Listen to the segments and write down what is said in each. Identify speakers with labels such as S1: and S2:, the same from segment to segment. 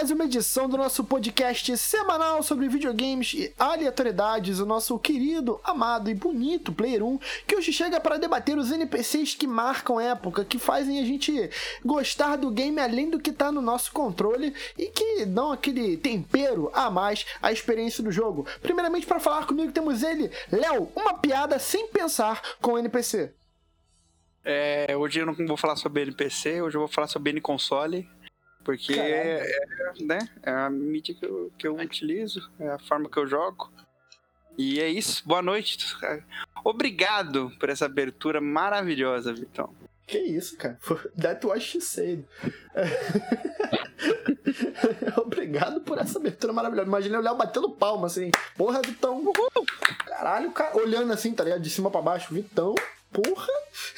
S1: mais uma edição do nosso podcast semanal sobre videogames e aleatoriedades, o nosso querido, amado e bonito Player 1, que hoje chega para debater os NPCs que marcam época, que fazem a gente gostar do game além do que está no nosso controle e que dão aquele tempero a mais à experiência do jogo. Primeiramente, para falar comigo, temos ele, Léo, uma piada sem pensar com o NPC.
S2: É, hoje eu não vou falar sobre NPC, hoje eu vou falar sobre N console. Porque é, é, né, é a mídia que eu, que eu utilizo, é a forma que eu jogo. E é isso. Boa noite. Obrigado por essa abertura maravilhosa, Vitão.
S1: Que isso, cara. That was she said. Obrigado por essa abertura maravilhosa. Imaginei o Léo batendo palma, assim. Porra, Vitão. Caralho, cara. Olhando assim, tá ligado? De cima pra baixo. Vitão. Porra!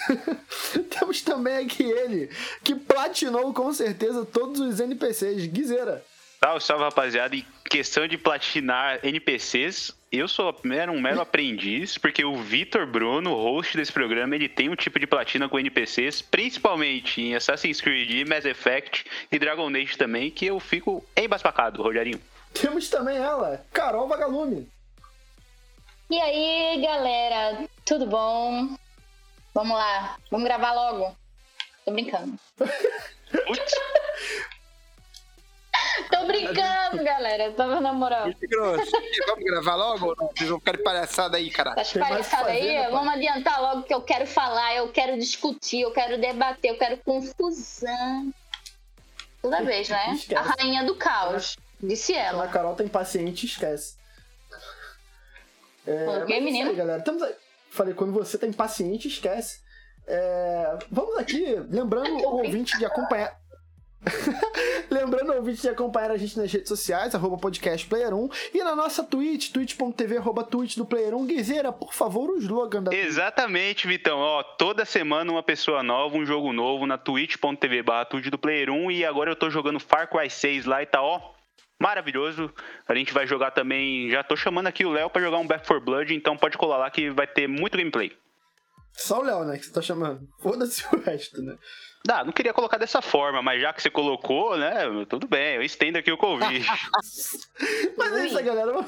S1: Temos também aqui ele, que platinou com certeza todos os NPCs. Guizeira.
S3: Salve, salve, rapaziada. Em questão de platinar NPCs, eu sou um mero aprendiz, porque o Vitor Bruno, host desse programa, ele tem um tipo de platina com NPCs, principalmente em Assassin's Creed, Mass Effect e Dragon Age também, que eu fico embasbacado, Rogerinho.
S1: Temos também ela, Carol Vagalume.
S4: E aí, galera, tudo bom? Vamos lá, vamos gravar logo. Tô brincando. Tô brincando, galera. Tava na moral.
S2: Vamos gravar logo? Vocês vão ficar de palhaçada aí, cara.
S4: Tá de palhaçada aí? Né, vamos adiantar logo que eu quero falar, eu quero discutir, eu quero debater, eu quero confusão. Toda vez, né? Esquece. A rainha do caos. Disse ela.
S1: A Carol tá impaciente, esquece.
S4: É, ok, menino?
S1: Aí, galera. Estamos aí. Falei, quando você tá impaciente, esquece. É, vamos aqui, lembrando o ouvinte de acompanhar. Lembrando o ouvinte de acompanhar a gente nas redes sociais, arroba podcastplayer1 e na nossa Twitch, twitch.tv, arroba twitch do Player1. Guizeira, por favor, o slogan da
S3: Exatamente, Vitão. Ó, toda semana uma pessoa nova, um jogo novo na twitch.tv barra twitch do Player1 e agora eu tô jogando Far Cry 6 lá e tá, ó, maravilhoso. A gente vai jogar também. Já tô chamando aqui o Léo para jogar um Back 4 Blood, então pode colar lá que vai ter muito gameplay.
S1: Só o Léo, né? Que você tá chamando. Foda-se o resto, né?
S3: Ah, não queria colocar dessa forma, mas já que você colocou, né? Tudo bem, eu estendo aqui o convite.
S1: mas é isso, galera.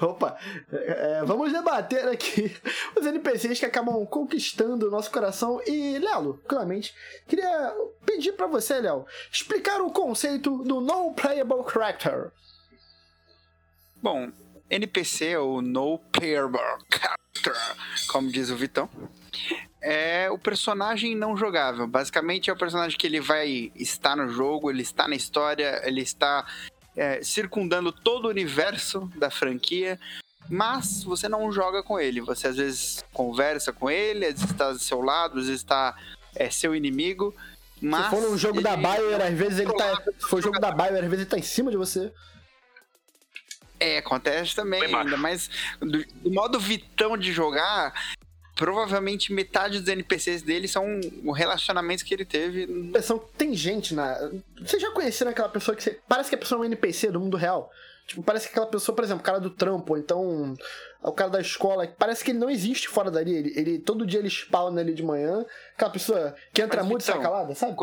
S1: Opa, é, vamos debater aqui os NPCs que acabam conquistando o nosso coração. E, Léo, claramente, queria pedir para você, Léo, explicar o conceito do No Playable Character.
S2: Bom, NPC ou No Playable Character, como diz o Vitão, é o personagem não jogável. Basicamente é o personagem que ele vai estar no jogo, ele está na história, ele está é, circundando todo o universo da franquia, mas você não joga com ele. Você às vezes conversa com ele, às vezes está do seu lado, às vezes está é, seu inimigo. Mas
S1: Se for um jogo da Bayer, às vezes ele tá. Se for jogo da Bayer, às vezes ele tá em cima de você.
S2: É, acontece também, ainda mais do, do, modo vitão de jogar, provavelmente metade dos NPCs dele são relacionamentos que ele teve.
S1: São, tem gente na. Você já conheceram aquela pessoa que você... parece que a pessoa é um NPC do mundo real? Tipo, parece que aquela pessoa, por exemplo, o cara do trampo, ou então o cara da escola, parece que ele não existe fora dali. Ele, ele todo dia ele spawna ali de manhã. Aquela pessoa que entra Mas, muito então, calada, sabe?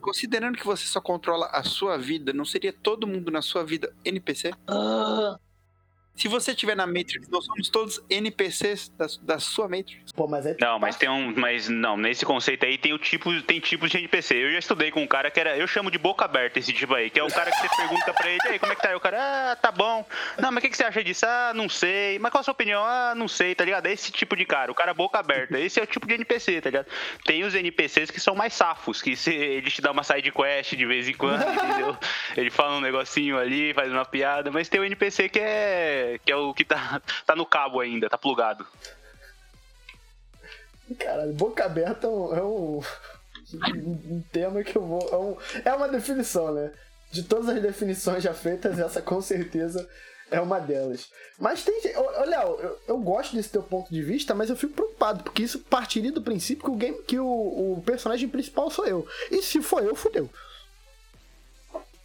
S2: Considerando que você só controla a sua vida, não seria todo mundo na sua vida NPC? Ah. Se você estiver na Matrix, nós somos todos NPCs da, da sua Matrix.
S1: Pô, mas é...
S3: Não, mas tem um. Mas não, nesse conceito aí tem o tipo, tem tipos de NPC. Eu já estudei com um cara que era. Eu chamo de boca aberta esse tipo aí, que é o cara que você pergunta pra ele, aí, como é que tá? Aí o cara, ah, tá bom. Não, mas o que, que você acha disso? Ah, não sei. Mas qual a sua opinião? Ah, não sei, tá ligado? É esse tipo de cara, o cara boca aberta. Esse é o tipo de NPC, tá ligado? Tem os NPCs que são mais safos, que se, ele te dá uma side quest de vez em quando, entendeu? Ele fala um negocinho ali, faz uma piada, mas tem o NPC que é. Que é o que tá tá, no cabo ainda, tá plugado.
S1: Caralho, boca aberta é um, é um, um tema que eu vou. É, um, é uma definição, né? De todas as definições já feitas, essa com certeza é uma delas. Mas tem. Olha, eu, eu gosto desse teu ponto de vista, mas eu fico preocupado, porque isso partiria do princípio que o game que o, o personagem principal sou eu. E se for eu, fudeu.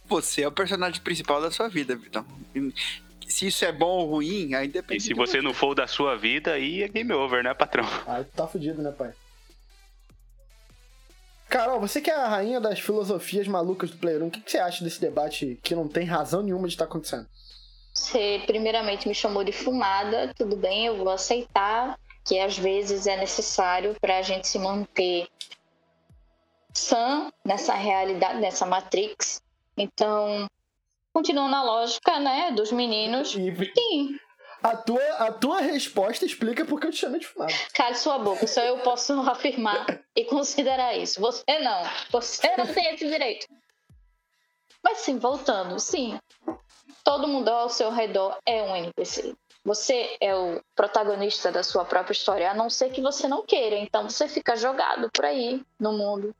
S2: Você é o personagem principal da sua vida, Vitão se isso é bom ou ruim, aí depende.
S3: E se você, você não for da sua vida, aí é game over, né, patrão?
S1: Aí tu tá fudido, né, pai? Carol, você que é a rainha das filosofias malucas do Player 1, o que, que você acha desse debate que não tem razão nenhuma de estar acontecendo?
S4: Você primeiramente me chamou de fumada, tudo bem, eu vou aceitar que às vezes é necessário para a gente se manter sã nessa realidade, nessa Matrix. Então, continuando na lógica, né, dos meninos.
S1: E
S4: Sim,
S1: a tua, a tua resposta explica por que eu te chamei de fumado.
S4: cale sua boca, só eu posso afirmar e considerar isso. Você não. Você não tem esse direito. Mas sim, voltando, sim. Todo mundo ao seu redor é um NPC. Você é o protagonista da sua própria história, a não ser que você não queira. Então você fica jogado por aí no mundo.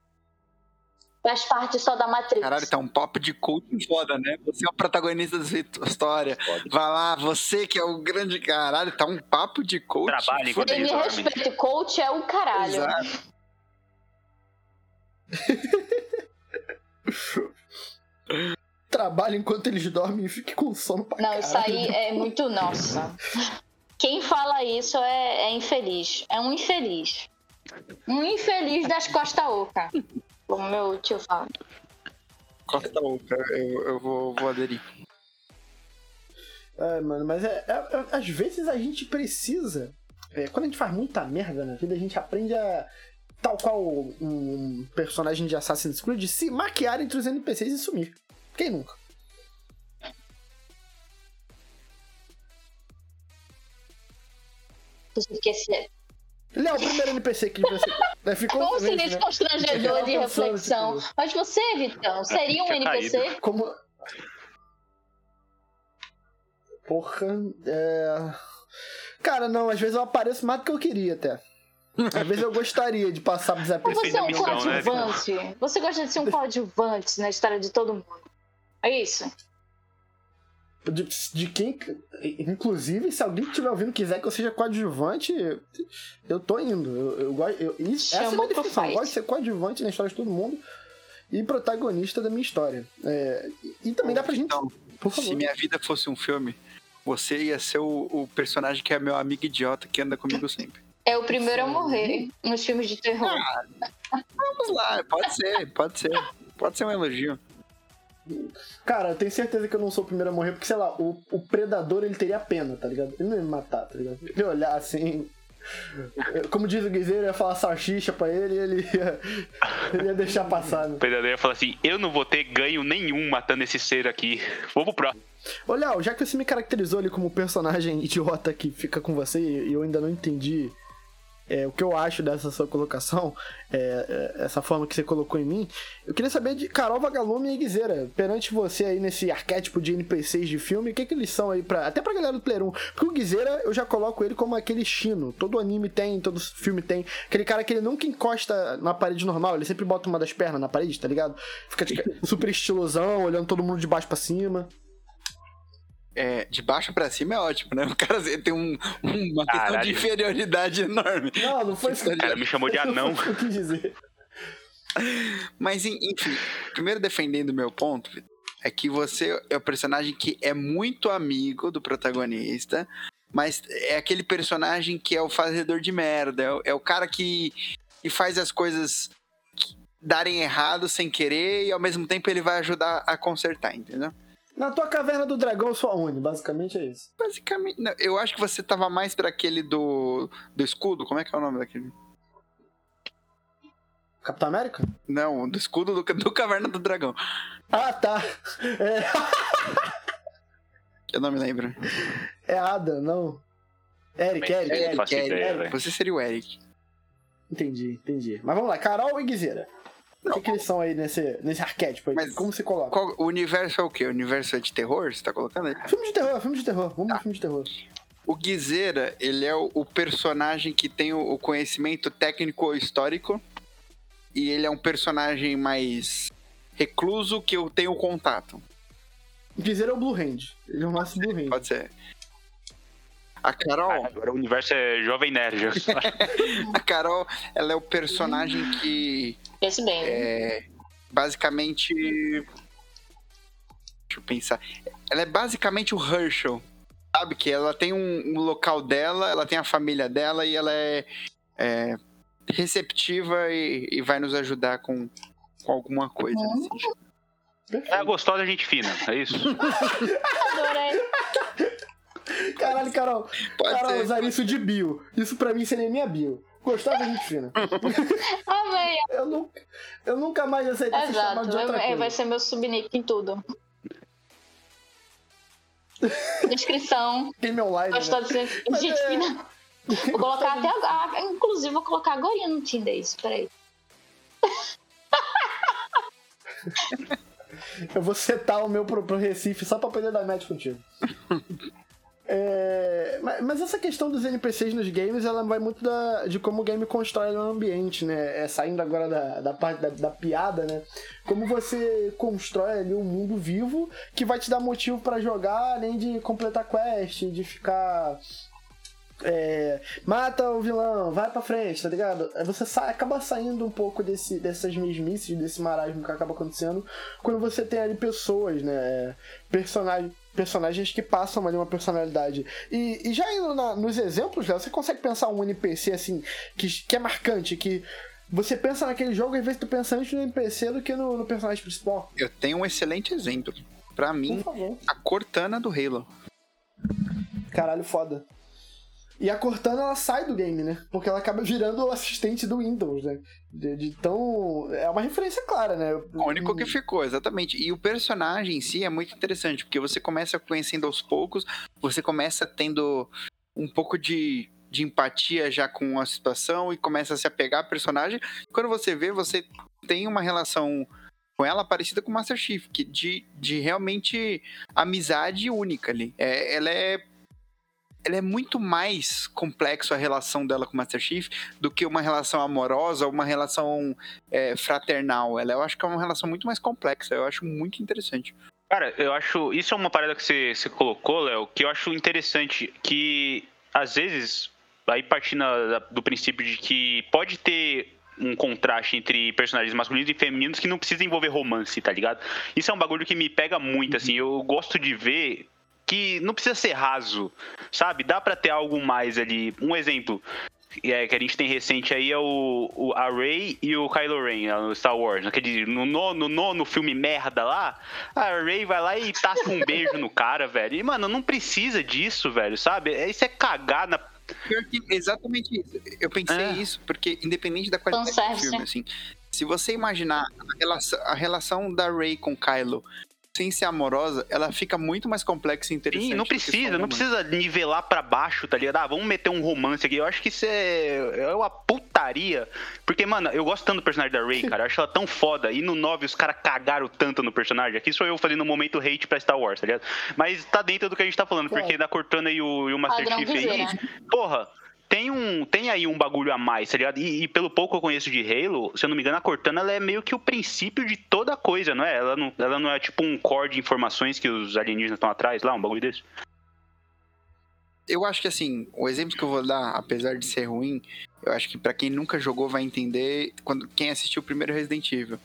S4: Faz parte só da Matrix.
S2: Caralho, tá um papo de coaching foda, né? Você é o protagonista da sua história. Vai lá, você que é o grande caralho, tá um papo de coach.
S3: Trabalhe enquanto
S4: E me
S3: eles dormem.
S4: respeito, coach é o caralho.
S2: Exato.
S1: Trabalha enquanto eles dormem e fique com sono pra
S4: Não, isso aí é muito nossa. Quem fala isso é, é infeliz. É um infeliz. Um infeliz das Costa Oca. Como meu tio fala.
S2: Costa Oca, eu, eu vou, vou aderir.
S1: É, mano, mas é, é- é- às vezes a gente precisa. é, quando a gente faz muita merda na vida, a gente aprende a. Tal qual um personagem de Assassin's Creed, se maquiar entre os NPCs e sumir. Quem nunca?
S4: Esqueci.
S1: Ele é o primeiro NPC que você. É, ficou
S4: Com um
S1: silêncio, né?
S4: constrangedor de reflexão.
S1: tipo,
S4: Mas você, Vitão, seria um NPC?
S1: Como. Porra, é. Cara, não, às vezes eu apareço mais do que eu queria até. Às vezes eu gostaria de passar
S4: Ou
S1: desapercebido.
S4: você é um
S3: né,
S4: coadjuvante? Você gosta de ser um coadjuvante na história de todo mundo? É isso?
S1: De, de quem. Inclusive, se alguém que estiver ouvindo quiser que eu seja coadjuvante, eu tô indo. Eu, eu, gosto- eu, isso, essa é a minha definição. Eu gosto de ser coadjuvante na história de todo mundo e protagonista da minha história. É, e, e também dá pra gente.
S2: Então,
S1: Por
S2: se
S1: favor.
S2: minha vida fosse um filme, você ia ser o, o personagem que é meu amigo idiota que anda comigo sempre.
S4: É o primeiro a morrer nos filmes de terror.
S2: Vamos lá, pode ser, pode ser. Pode ser um elogio.
S1: Cara, eu tenho certeza que eu não sou o primeiro a morrer, porque, sei lá, o, o predador ele teria pena, tá ligado? Ele não ia me matar, tá ligado? Ele ia olhar assim. Como diz o Guizeiro, ia falar salsicha pra ele e ele ia, ele ia deixar passar, né?
S3: O pedadeiro ia falar assim: eu não vou ter ganho nenhum matando esse ser aqui. Vou pro próximo.
S1: Ô, Léo, já que você me caracterizou ali como personagem idiota que fica com você e eu ainda não entendi é, o que eu acho dessa sua colocação, é, é, essa forma que você colocou em mim, eu queria saber de Carol Vagalume e Guizeira, perante você aí nesse arquétipo de NPCs de filme, o que, que eles são aí pra. Até pra galera do Player 1. Porque o Guizeira, eu já coloco ele como aquele chino. Todo anime tem, todo filme tem. Aquele cara que ele nunca encosta na parede normal, ele sempre bota uma das pernas na parede, tá ligado? Fica tipo, super estilosão, olhando todo mundo de baixo pra cima.
S2: É, de baixo pra cima é ótimo, né? O cara tem um- uma questão de
S3: Caralho.
S2: inferioridade enorme.
S1: Não, não foi isso que eu
S3: O cara me chamou de anão.
S1: Isso que dizer.
S2: Mas, en- enfim, primeiro defendendo o meu ponto, Vitor, é que você é o personagem que é muito amigo do protagonista, mas é aquele personagem que é o fazedor de merda, é o, é o cara que, que faz as coisas darem errado sem querer e ao mesmo tempo ele vai ajudar a consertar, entendeu?
S1: Na tua caverna do dragão eu sou a Uni, basicamente é isso.
S2: Basicamente, não, eu acho que você tava mais pra aquele do, do escudo, como é que é o nome daquele?
S1: Capitão América?
S2: Não, do escudo do, do Caverna do Dragão,
S1: Ah, tá. É,
S2: que eu não me lembro.
S1: é Ada, não. Eric, Eric, Eric.
S2: Eric,
S3: ideia,
S1: Eric.
S2: Você seria o Eric.
S1: Entendi, entendi. Mas vamos lá, Carol e Guizeira. O que, que eles são aí nesse, nesse arquétipo aí?
S2: Mas-
S1: Como se coloca?
S2: Qual- o universo é o quê? O universo é de terror? Você tá colocando aí?
S1: Filme de terror, filme de terror. Vamos
S2: Tá.
S1: filme de terror.
S2: O Guizeira, ele é o, o personagem que tem o, o conhecimento técnico histórico. E ele é um personagem mais recluso que eu tenho contato.
S1: Guizeira é o Blue Hand. Ele é o nosso Blue Hand.
S2: Pode ser. A Carol,
S3: Ah, Agora o universo é Jovem Nerd.
S2: a Carol, ela é o personagem que
S4: Pense bem.
S2: é basicamente. Deixa eu pensar. Ela é basicamente o Herschel. Sabe? Que ela tem um, um local dela, ela tem a família dela e ela é, é receptiva e, e vai nos ajudar com, com alguma coisa.
S4: Uhum.
S2: sentido.
S3: É a gostosa gente fina, é isso?
S4: Adorei.
S1: Caralho, Carol.
S2: Pode
S1: Carol,
S2: ser.
S1: usar isso de bio. Isso pra mim seria minha bio. Gostava da gente fina.
S4: Amei.
S1: Eu nunca, eu nunca mais aceitei ser chamado
S4: Exato.
S1: de outra coisa.
S4: vai ser meu subnick em tudo. Descrição.
S1: Game online, né?
S4: Gostosa de gente
S1: Mas
S4: gente
S1: é-
S4: fina. Vou colocar até agora. Inclusive, vou colocar agora no Tinder isso. Peraí.
S1: Eu vou setar o meu pro, pro Recife só pra poder dar match contigo. É, mas, essa questão dos NPCs nos games, ela vai muito da- de como o game constrói o ambiente, né? É, saindo agora da, da parte da, da piada, né? Como você constrói ali um mundo vivo que vai te dar motivo pra jogar, além de completar quest, de ficar é, mata o vilão, vai pra frente, tá ligado? Aí Você sai, acaba saindo um pouco desse, dessas mesmices, desse marasmo que acaba acontecendo quando você tem ali pessoas, né? Personagens, personagens que passam ali uma personalidade. E, e já indo na- nos exemplos, Léo, você consegue pensar um NPC assim, que, que é marcante, que você pensa naquele jogo às vezes tu pensa antes no NPC do que no, no personagem principal.
S2: Eu tenho um excelente exemplo. Pra mim, a Cortana do Halo.
S1: Caralho, foda. E a Cortana ela sai do game, né? Porque ela acaba virando o assistente do Windows, né? De, de tão. É uma referência clara, né?
S2: O único que ficou, exatamente. E o personagem em si é muito interessante, porque você começa conhecendo aos poucos, você começa tendo um pouco de, de empatia já com a situação e começa a se apegar ao personagem. Quando você vê, você tem uma relação com ela parecida com o Master Chief, que de, de realmente amizade única ali. É, ela é. Ela é muito mais complexo a relação dela com o Master Chief do que uma relação amorosa ou uma relação é, fraternal. Ela eu acho que é uma relação muito mais complexa. Eu acho muito interessante.
S3: Cara, eu acho. Isso é uma parada que você, você colocou, Léo, que eu acho interessante. Que às vezes, aí partindo do princípio de que pode ter um contraste entre personagens masculinos e femininos que não precisa envolver romance, tá ligado? Isso é um bagulho que me pega muito, assim. Eu gosto de ver que não precisa ser raso, sabe? Dá pra ter algo mais ali. Um exemplo é, que a gente tem recente aí é o, o a Rey e o Kylo Ren é, no Star Wars. Naquele, no nono, nono filme merda lá, a Rey vai lá e tasca um beijo no cara, velho. E, mano, não precisa disso, velho, sabe? É- Isso é cagar na.
S2: Pior que exatamente isso. Eu pensei
S3: É.
S2: isso, porque independente da qualidade do filme, assim, se você imaginar a relação, a relação da Rey com Kylo sem ser amorosa, ela fica muito mais complexa e interessante.
S3: Sim, não precisa,
S2: um
S3: não precisa nivelar pra baixo, tá ligado? Ah, vamos meter um romance aqui. Eu acho que isso é, é uma putaria. Porque, mano, eu gosto tanto do personagem da Rey, cara. Eu acho ela tão foda. E no 9 os caras cagaram tanto no personagem. Aqui sou eu fazendo um momento hate pra Star Wars, tá ligado? Mas tá dentro do que a gente tá falando. Porque da Cortana e o, e o Master Chief aí,
S4: viseira.
S3: porra. Tem, um, tem aí um bagulho a mais, tá ligado? E, e pelo pouco que eu conheço de Halo, se eu não me engano, a Cortana ela é meio que o princípio de toda coisa, não é? Ela não, ela não é tipo um core de informações que os alienígenas estão atrás lá, um bagulho desse.
S2: Eu acho que assim, o exemplo que eu vou dar, apesar de ser ruim, eu acho que pra quem nunca jogou vai entender quando quem assistiu o primeiro Resident Evil,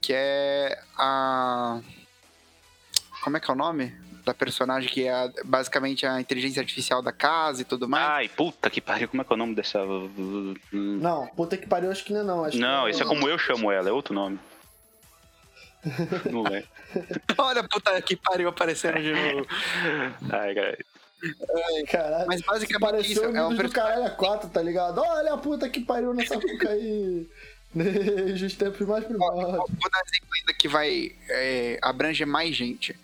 S2: que é a como é que é o nome da personagem que é basicamente a inteligência artificial da casa e tudo mais?
S3: Ai, puta que pariu, como é que é o nome dessa.
S1: Não, puta que pariu, acho que não é não. Acho
S3: Não,
S1: que
S3: esse é como eu chamo ela, é outro nome. Não é.
S2: Olha a puta que pariu aparecendo de novo.
S3: Ai, cara.
S1: Caralho.
S2: Mas basicamente
S1: Pareceu
S2: isso,
S1: o
S2: é um
S1: do caralho a 4, tá ligado? Olha a puta que pariu nessa cuca aí. Desde os tempos mais primórdios.
S2: Vou dar um exemplo ainda que vai é, abranger mais gente.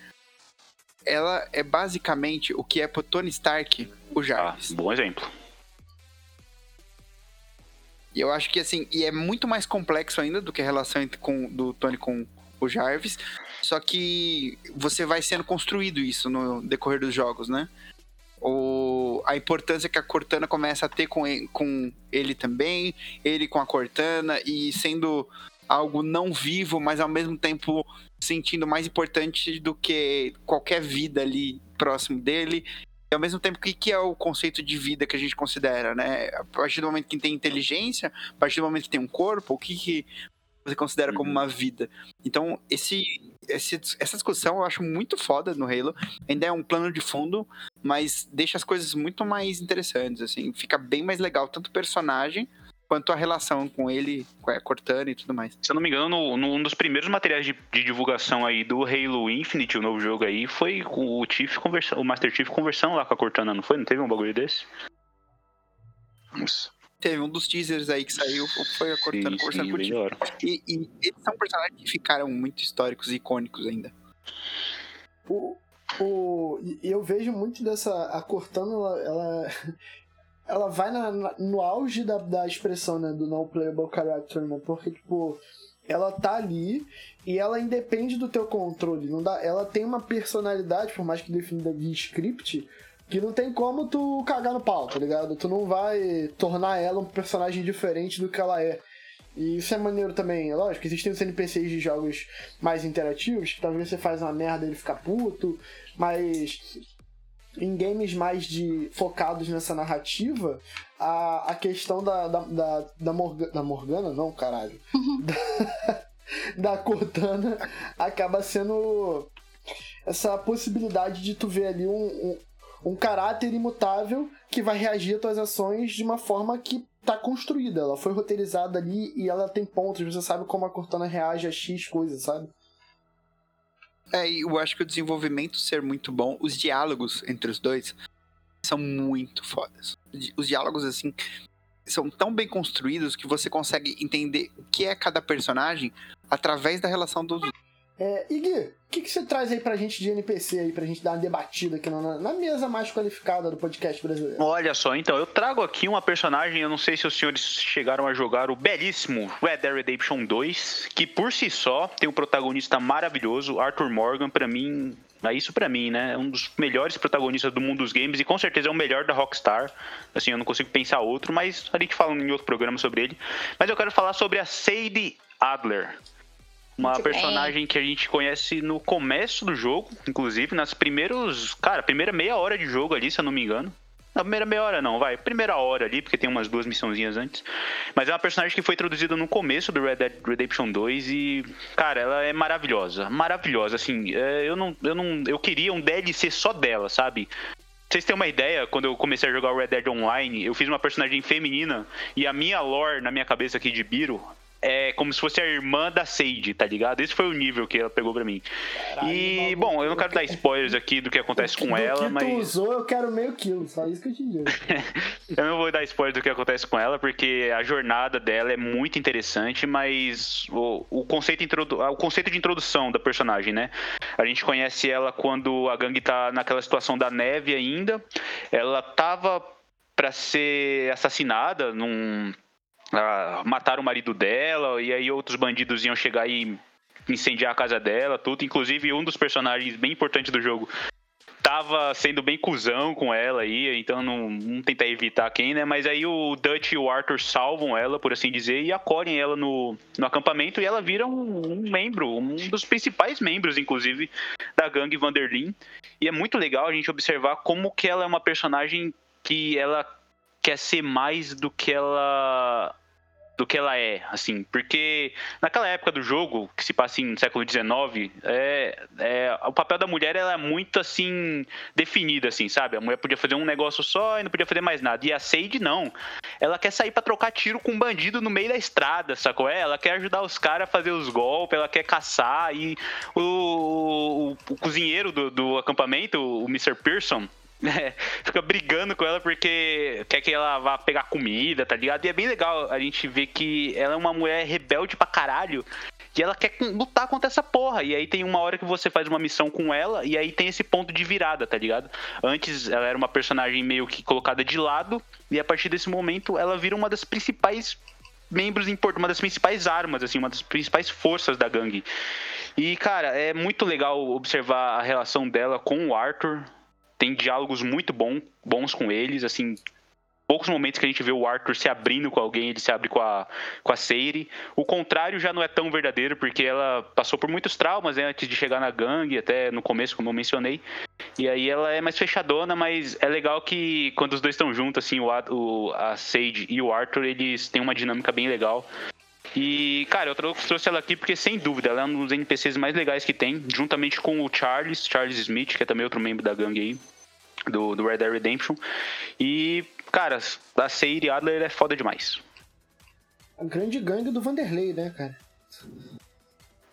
S2: Ela é basicamente o que é pro Tony Stark o
S3: Ah,
S2: Jarvis.
S3: bom exemplo.
S2: E eu acho que assim, e é muito mais complexo ainda do que a relação entre, com, do Tony com o Jarvis. Só que você vai sendo construído isso no decorrer dos jogos, né? O, a importância que a Cortana começa a ter com ele, com ele também, ele com a Cortana, e sendo algo não vivo, mas ao mesmo tempo sentindo mais importante do que qualquer vida ali próximo dele. E ao mesmo tempo, o que, que é o conceito de vida que a gente considera, né? A partir do momento que tem inteligência, a partir do momento que tem um corpo, o que, que você considera como
S3: Uhum.
S2: uma vida? Então, esse, esse- essa discussão eu acho muito foda no Halo. Ainda é um plano de fundo, mas deixa as coisas muito mais interessantes, assim. Fica bem mais legal, tanto o personagem quanto a relação com ele, com a Cortana e tudo mais.
S3: Se eu não me engano, no, no, um dos primeiros materiais de, de, divulgação aí do Halo Infinite, o novo jogo aí, foi o Chief conversando, o Master Chief conversando lá com a Cortana, não foi? Não teve um bagulho desse?
S2: Nossa. Teve um dos teasers aí que saiu, foi a Cortana sim, conversando sim, com o Chief. E, e eles são personagens que ficaram muito históricos e icônicos ainda.
S1: O, o, eu vejo muito dessa. A Cortana, ela, ela, ela vai na, no auge da, da expressão, né? Do não playable character, né? Porque, tipo, ela tá ali e ela independe do teu controle. Não dá, ela tem uma personalidade, por mais que definida de script, que não tem como tu cagar no pau, tá ligado? Tu não vai tornar ela um personagem diferente do que ela é. E isso é maneiro também. É lógico, existem os NPCs de jogos mais interativos, que talvez você faz uma merda e ele fica puto, mas em games mais de focados nessa narrativa, a, a questão da, da, da, da, Morga, da Morgana, não, caralho. da, da Cortana acaba sendo essa possibilidade de tu ver ali um, um, um caráter imutável que vai reagir às tuas ações de uma forma que tá construída. Ela foi roteirizada ali e ela tem pontos. Você sabe como a Cortana reage a X coisas, sabe?
S2: É, eu acho que o desenvolvimento ser muito bom, os diálogos entre os dois são muito fodas. Os diálogos, assim, são tão bem construídos que você consegue entender o que é cada personagem através da relação dos
S1: é, Igui, o que, que você traz aí pra gente de NPC aí, pra gente dar uma debatida aqui na, na, mesa mais qualificada do podcast brasileiro?
S3: Olha só, então, eu trago aqui uma personagem, eu não sei se os senhores chegaram a jogar o belíssimo Red Dead Redemption 2, que por si só tem um protagonista maravilhoso, Arthur Morgan, para mim, é isso para mim, né? É um dos melhores protagonistas do mundo dos games e com certeza é o melhor da Rockstar. Assim, eu não consigo pensar outro, mas a gente fala em outro programa sobre ele. Mas eu quero falar sobre a Sadie Adler. Uma Muito personagem bem. que a gente conhece no começo do jogo, inclusive, nas primeiros. Cara, primeira meia hora de jogo ali, se eu não me engano. Na primeira meia hora não, vai. Primeira hora ali, porque tem umas duas missãozinhas antes. Mas é uma personagem que foi introduzida no começo do Red Dead Redemption 2 e, cara, ela é maravilhosa. Maravilhosa, assim. É, eu não. Eu não. Eu queria um DLC só dela, sabe? vocês terem uma ideia, quando eu comecei a jogar o Red Dead Online, eu fiz uma personagem feminina e a minha lore na minha cabeça aqui de Biro é como se fosse a irmã da Sage, tá ligado? Esse foi o nível que ela pegou pra mim. Caralho, e, bom, eu não quero dar spoilers aqui do que acontece com ela, mas.
S1: Tu usou, eu quero meio quilo, só isso que eu te digo.
S3: eu não vou dar spoilers do que acontece com ela, porque a jornada dela é muito interessante, mas o, o, conceito, introdu... o conceito de introdução da personagem, né? A gente conhece ela quando a gangue tá naquela situação da neve ainda. Ela tava para ser assassinada num uh, mataram o marido dela, e aí outros bandidos iam chegar e incendiar a casa dela, tudo. Inclusive, um dos personagens bem importantes do jogo tava sendo bem cuzão com ela aí, então não, não tentar evitar quem, né? Mas aí o Dutch e o Arthur salvam ela, por assim dizer, e acolhem ela no, no acampamento e ela vira um, um membro, um dos principais membros, inclusive, da gangue Vanderlyn. E é muito legal a gente observar como que ela é uma personagem que ela quer ser mais do que ela do que ela é, assim, porque naquela época do jogo, que se passa no século XIX, é, é, o papel da mulher ela é muito, assim, definido, assim, sabe? A mulher podia fazer um negócio só e não podia fazer mais nada. E a Sage, não. Ela quer sair para trocar tiro com um bandido no meio da estrada, sacou? É, ela quer ajudar os caras a fazer os golpes, ela quer caçar, e o, o, o cozinheiro do, do acampamento, o Mr. Pearson, é, fica brigando com ela porque quer que ela vá pegar comida, tá ligado? E é bem legal a gente ver que ela é uma mulher rebelde pra caralho. E ela quer lutar contra essa porra. E aí tem uma hora que você faz uma missão com ela, e aí tem esse ponto de virada, tá ligado? Antes ela era uma personagem meio que colocada de lado, e a partir desse momento ela vira uma das principais membros importantes, uma das principais armas, assim, uma das principais forças da gangue. E, cara, é muito legal observar a relação dela com o Arthur tem diálogos muito bom, bons com eles, assim, poucos momentos que a gente vê o Arthur se abrindo com alguém, ele se abre com a, com a Seiri. O contrário já não é tão verdadeiro, porque ela passou por muitos traumas né, antes de chegar na gangue, até no começo, como eu mencionei. E aí ela é mais fechadona, mas é legal que quando os dois estão juntos, assim, o, o, a Sage e o Arthur, eles têm uma dinâmica bem legal. E, cara, eu trouxe ela aqui porque, sem dúvida, ela é um dos NPCs mais legais que tem, juntamente com o Charles, Charles Smith, que é também outro membro da gangue aí do, do Red Dead Redemption. E, cara, a Seiri Adler é foda demais.
S1: a grande gangue do Vanderlei, né, cara?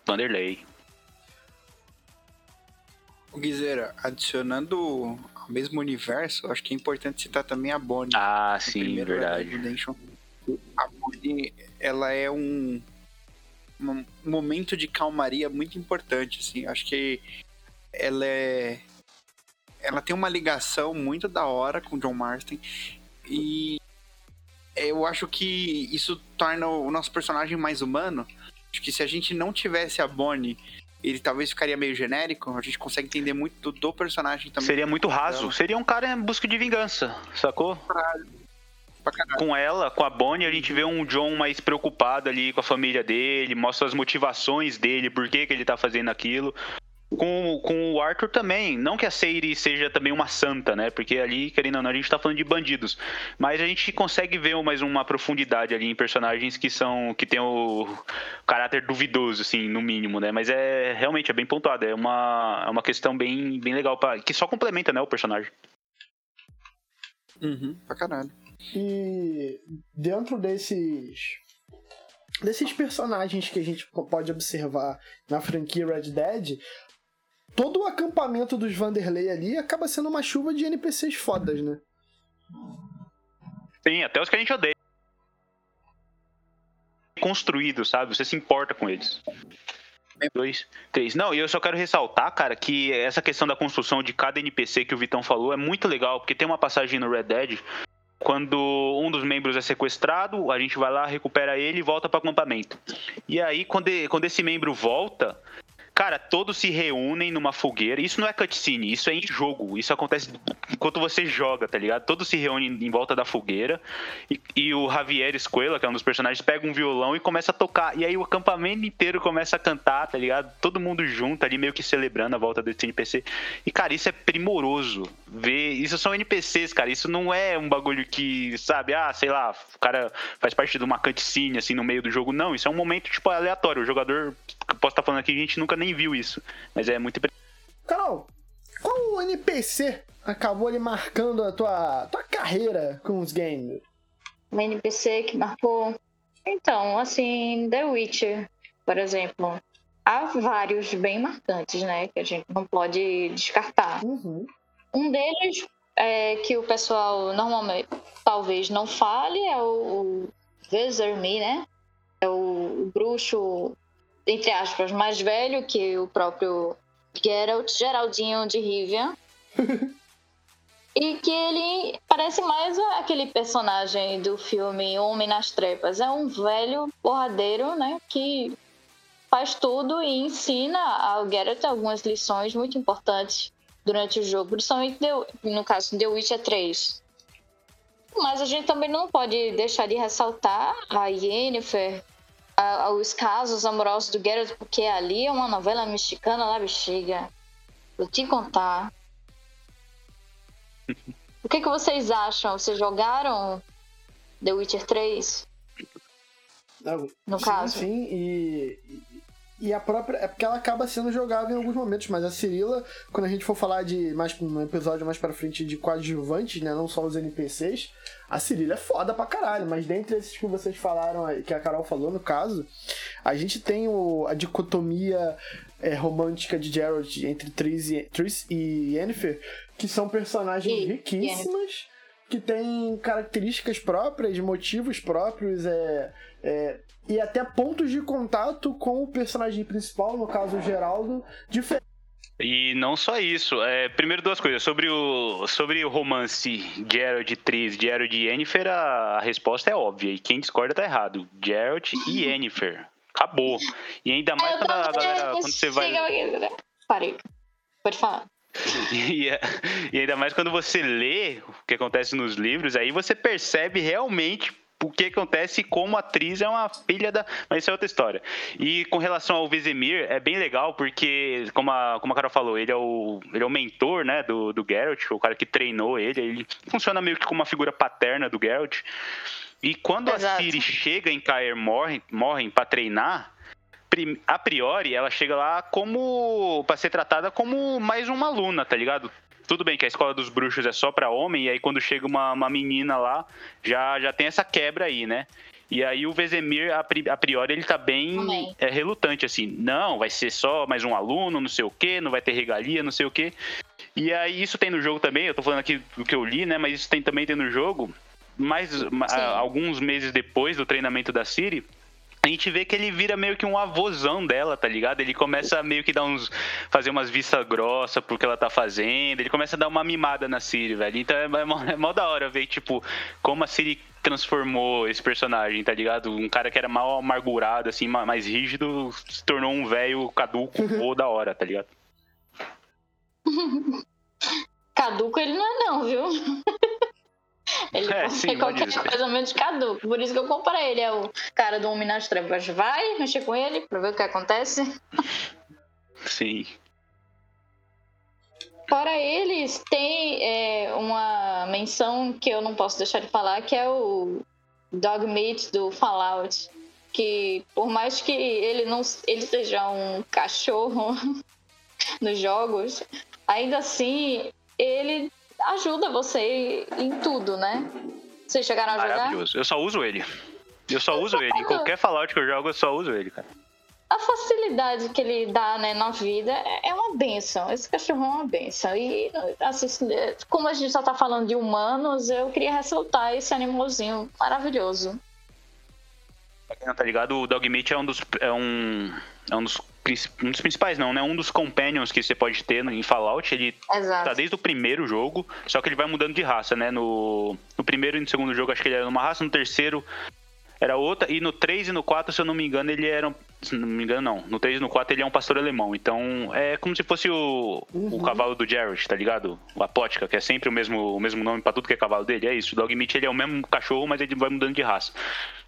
S3: Vanderlei.
S2: O Guizeira, adicionando ao mesmo universo, acho que é importante citar também a Bonnie.
S3: Ah, sim, verdade.
S2: Redemption. A Bonnie, ela é um, um momento de calmaria muito importante, assim. Acho que ela é... Ela tem uma ligação muito da hora com John Marston e eu acho que isso torna o nosso personagem mais humano. Acho que se a gente não tivesse a Bonnie, ele talvez ficaria meio genérico. A gente consegue entender muito do, do personagem também.
S3: Seria muito raso. Seria um cara em busca de vingança, sacou?
S2: pra.
S3: Com ela, com a Bonnie, a gente vê um John mais preocupado ali com a família dele, mostra as motivações dele, por que, que ele tá fazendo aquilo. Com, com o Arthur também, não que a Seiri seja também uma santa, né? Porque ali, querendo ou não, a gente tá falando de bandidos. Mas a gente consegue ver mais uma profundidade ali em personagens que são. que tem o caráter duvidoso, assim, no mínimo, né? Mas é realmente é bem pontuado. É uma, é uma questão bem, bem legal, pra, que só complementa, né, o personagem.
S2: Uhum, pra caralho.
S1: E dentro desses desses personagens que a gente pode observar na franquia Red Dead, todo o acampamento dos Vanderlei ali acaba sendo uma chuva de NPCs fodas, né?
S3: Sim, até os que a gente odeia. Construídos, sabe? Você se importa com eles. Dois, três. Não, e eu só quero ressaltar, cara, que essa questão da construção de cada NPC que o Vitão falou é muito legal, porque tem uma passagem no Red Dead quando um dos membros é sequestrado, a gente vai lá, recupera ele e volta para o acampamento. E aí, quando, quando esse membro volta, cara, todos se reúnem numa fogueira. Isso não é cutscene, isso é em jogo. Isso acontece enquanto você joga, tá ligado? Todos se reúnem em volta da fogueira. E, e o Javier Escuela, que é um dos personagens, pega um violão e começa a tocar. E aí o acampamento inteiro começa a cantar, tá ligado? Todo mundo junto ali, meio que celebrando a volta desse NPC. E, cara, isso é primoroso. Ver. Isso são NPCs, cara. Isso não é um bagulho que, sabe, ah, sei lá, o cara faz parte de uma cutscene, assim, no meio do jogo. Não, isso é um momento, tipo, aleatório. O jogador, posso estar falando aqui, a gente nunca nem viu isso. Mas é muito.
S1: Carol, qual NPC acabou ali marcando a tua, tua carreira com os games?
S4: Um NPC que marcou. Então, assim, The Witcher, por exemplo. Há vários bem marcantes, né? Que a gente não pode descartar.
S1: Uhum.
S4: Um deles é que o pessoal normalmente talvez não fale é o, o Vesemir, né? É o, o bruxo, entre aspas, mais velho que o próprio Geralt, Geraldinho de Rivia. e que ele parece mais aquele personagem do filme Homem nas Trepas. É um velho porradeiro, né? Que faz tudo e ensina ao Geralt algumas lições muito importantes durante o jogo, principalmente no caso The Witcher 3. Mas a gente também não pode deixar de ressaltar a Yennefer, a, os casos amorosos do Geralt, porque ali é uma novela mexicana lá, bexiga. Vou te contar. O que, que vocês acham? Vocês jogaram The Witcher 3?
S1: Não,
S4: No
S1: sim,
S4: caso.
S1: Sim, e, e a própria. É porque ela acaba sendo jogável em alguns momentos, mas a Cirila, quando a gente for falar de mais um episódio mais pra frente de coadjuvantes, né? Não só os NPCs, a Cirila é foda pra caralho. Mas dentre esses que vocês falaram, que a Carol falou no caso, a gente tem o, a dicotomia é, romântica de Geralt entre Triss e, Triss e Yennefer, que são personagens
S4: E-
S1: riquíssimas, que têm características próprias, motivos próprios, é, é, e até pontos de contato com o personagem principal, no caso o Geraldo, diferente.
S3: E não só isso. É, primeiro duas coisas. Sobre o, sobre o romance Geralt, Triss, Geralt e Yennefer, a, a resposta é óbvia. E quem discorda tá errado. Geralt e Yennefer. Acabou. E ainda mais
S4: Eu
S3: quando a galera... Quando você vai...
S4: Chega- Parei. Pode falar.
S3: E, e ainda mais quando você lê o que acontece nos livros, aí você percebe realmente o que acontece como a atriz é uma filha da. Mas isso é outra história. E com relação ao Vesemir, é bem legal, porque, como a, como a Carol falou, ele é o, ele é o mentor né, do, do Geralt, o cara que treinou ele. Ele funciona meio que como uma figura paterna do Geralt. E quando
S4: Exato.
S3: a Ciri chega em Caer Morhen, Morhen para treinar, prim- a priori ela chega lá como para ser tratada como mais uma aluna, tá ligado? Tudo bem que a escola dos bruxos é só pra homem e aí quando chega uma, uma menina lá já já tem essa quebra aí, né? E aí o Vezemir, a pri- a priori, ele tá bem é, relutante, assim. Não, vai ser só mais um aluno, não sei o quê, não vai ter regalia, não sei o quê. E aí isso tem no jogo também, eu tô falando aqui do que eu li, né? Mas isso tem, também tem no jogo. Mas a- alguns meses depois do treinamento da Siri, a gente vê que ele vira meio que um avôzão dela, tá ligado? Ele começa a meio que dar uns. fazer umas vistas grossas pro que ela tá fazendo. Ele começa a dar uma mimada na Siri, velho. Então é, é, mó, é mó da hora ver, tipo, como a Siri transformou esse personagem, tá ligado? Um cara que era mal amargurado, assim, ma- mais rígido, se tornou um velho caduco, ou da hora, tá ligado?
S4: Caduco ele não é não, viu? Ele
S3: É, sim,
S4: qualquer
S3: ser.
S4: coisa menos caduco. Por isso que eu comprei ele. É o cara do Homem nas Trevas. Vai mexer com ele pra ver o que acontece.
S3: Sim.
S4: Fora eles, tem é, uma menção que eu não posso deixar de falar, que é o Dogmeat do Fallout. Que por mais que ele não ele seja um cachorro nos jogos, ainda assim ele ajuda você em tudo, né? Vocês chegaram a jogar?
S3: Maravilhoso. Eu só uso ele. Eu só uso ele. Em qualquer Fallout que eu jogo, eu só uso ele, cara.
S4: a facilidade que ele dá né, na vida é é uma benção. Esse cachorro é uma benção. E, assim, como a gente só tá falando de humanos, eu queria ressaltar esse animalzinho maravilhoso.
S3: Pra quem não tá ligado, o Dogmeat é um dos. É um, é um dos, um dos principais, não, né? Um dos companions que você pode ter em Fallout. Ele
S4: Exato.
S3: tá desde o primeiro jogo, só que ele vai mudando de raça, né? No, no primeiro e no segundo jogo, acho que ele era uma raça, no terceiro era outra, e no 3 e no 4, se eu não me engano, ele era. Se não me engano, não. No 3 e no 4 ele é um pastor alemão. Então é como se fosse o, o cavalo do Jared, tá ligado? O Apótica, que é sempre o mesmo, o mesmo nome pra tudo que é cavalo dele. É isso. O Dogmeat ele é o mesmo cachorro, mas ele vai mudando de raça.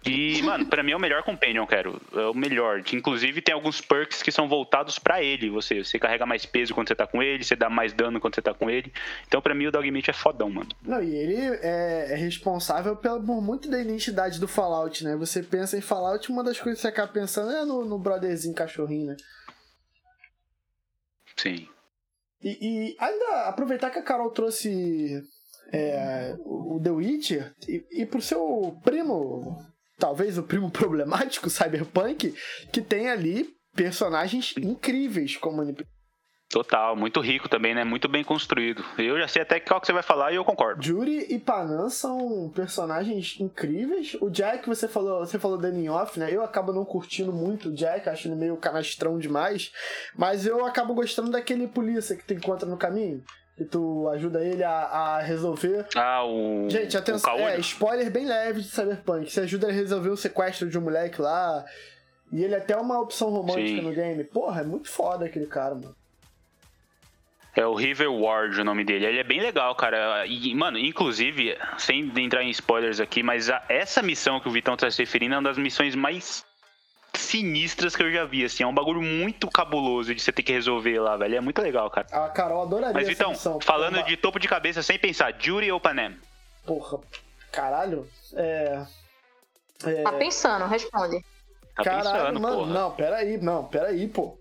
S3: E, mano, pra mim é o melhor companion, quero. É o melhor. Inclusive tem alguns perks que são voltados pra ele. Você, você carrega mais peso quando você tá com ele, você dá mais dano quando você tá com ele. Então pra mim o Dogmeat é fodão, mano.
S1: Não, e ele é, é responsável por muito da identidade do Fallout, né? Você pensa em Fallout, uma das coisas que você acaba pensando é no, no brotherzinho cachorrinho, né?
S3: Sim.
S1: E, e ainda aproveitar que a Carol trouxe é, o The Witcher e, e pro seu primo, talvez o primo problemático, Cyberpunk, que tem ali personagens incríveis como.
S3: Total, muito rico também, né? Muito bem construído. Eu já sei até qual que você vai falar e eu concordo.
S1: Jury e Panan são personagens incríveis. O Jack, você falou, você falou dele em off, né? Eu acabo não curtindo muito o Jack, acho ele meio canastrão demais. Mas eu acabo gostando daquele polícia que tu encontra no caminho. Que tu ajuda ele a, a resolver.
S3: Ah, o.
S1: Gente, atenção.
S3: O
S1: É, spoiler bem leve de Cyberpunk. Você ajuda ele a resolver o sequestro de um moleque lá. E ele é até uma opção romântica
S3: Sim.
S1: no game. Porra, é muito foda aquele cara, mano.
S3: É o River Ward o nome dele. Ele é bem legal, cara. E, mano, inclusive, sem entrar em spoilers aqui, mas a- essa missão que o Vitão tá se referindo é uma das missões mais sinistras que eu já vi, assim. É um bagulho muito cabuloso de você ter que resolver lá, velho. É muito legal, cara.
S1: A Carol adoraria
S3: Mas,
S1: essa
S3: Vitão,
S1: missão.
S3: falando de topo de cabeça, sem pensar, Jury ou Panem?
S1: Porra, caralho. É. É,
S4: Tá pensando, responde.
S3: Tá
S1: caralho,
S3: pensando,
S1: mano.
S3: porra.
S1: Não, peraí, não, peraí, pô.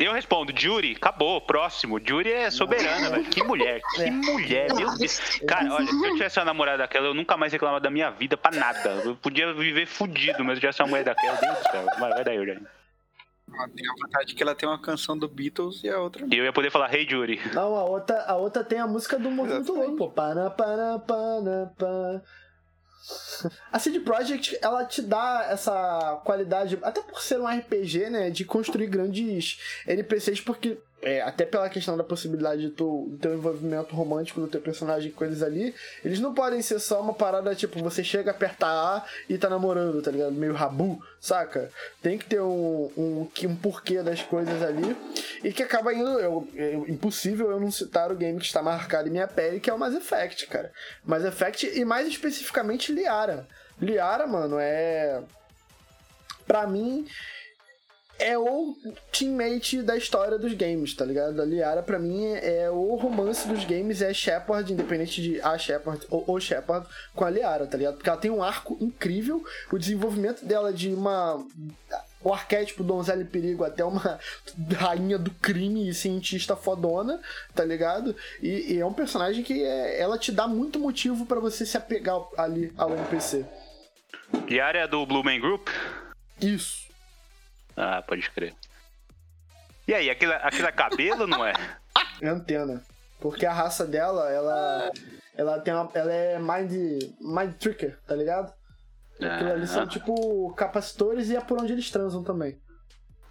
S3: Eu respondo, Jury, acabou, próximo. Jury é soberana, velho. Que mulher, que
S1: É.
S3: mulher, meu Deus. Cara, olha, se eu tivesse uma namorada daquela, eu nunca mais reclamava da minha vida pra nada. Eu podia viver fudido, mas se eu tivesse uma mulher daquela, Deus do céu. Vai, vai daí.
S2: Ó, Tem a vantagem que ela tem uma canção do Beatles e a outra não.
S3: E eu ia poder falar, hey, Jury.
S1: Não, a outra, a outra tem a música do Movimento. Louco, pô. Pana, pana, pana, pana. A CD Projekt, ela te dá essa qualidade, até por ser um RPG, né, de construir grandes NPCs, porque é, até pela questão da possibilidade de tu do teu envolvimento romântico do teu personagem e coisas ali, eles não podem ser só uma parada tipo, você chega, aperta A e tá namorando, tá ligado? Meio rabu, saca? Tem que ter um, um, um porquê das coisas ali e que acaba indo. Eu, é impossível eu não citar o game que está marcado em minha pele, que é o Mass Effect, cara. Mass Effect e mais especificamente Liara. Liara, mano, é. Pra mim, é o teammate da história dos games, tá ligado? A Liara, pra mim, é o romance dos games, é Shepard, independente de a Shepard ou o Shepard, com a Liara, tá ligado? Porque ela tem um arco incrível, o desenvolvimento dela de uma. O arquétipo donzela em perigo até uma rainha do crime e cientista fodona, tá ligado? E, e é um personagem que é- ela te dá muito motivo pra você se apegar ali ao NPC.
S3: E a área do Blue Man Group?
S1: Isso.
S3: Ah, pode crer. E aí, aquilo, aquilo é cabelo, não é?
S1: É antena. Porque a raça dela, ela. Ela tem uma. Ela é mind. Mind tricker, tá ligado? Aquilo ali são
S3: Ah,
S1: tipo capacitores e é por onde eles transam também.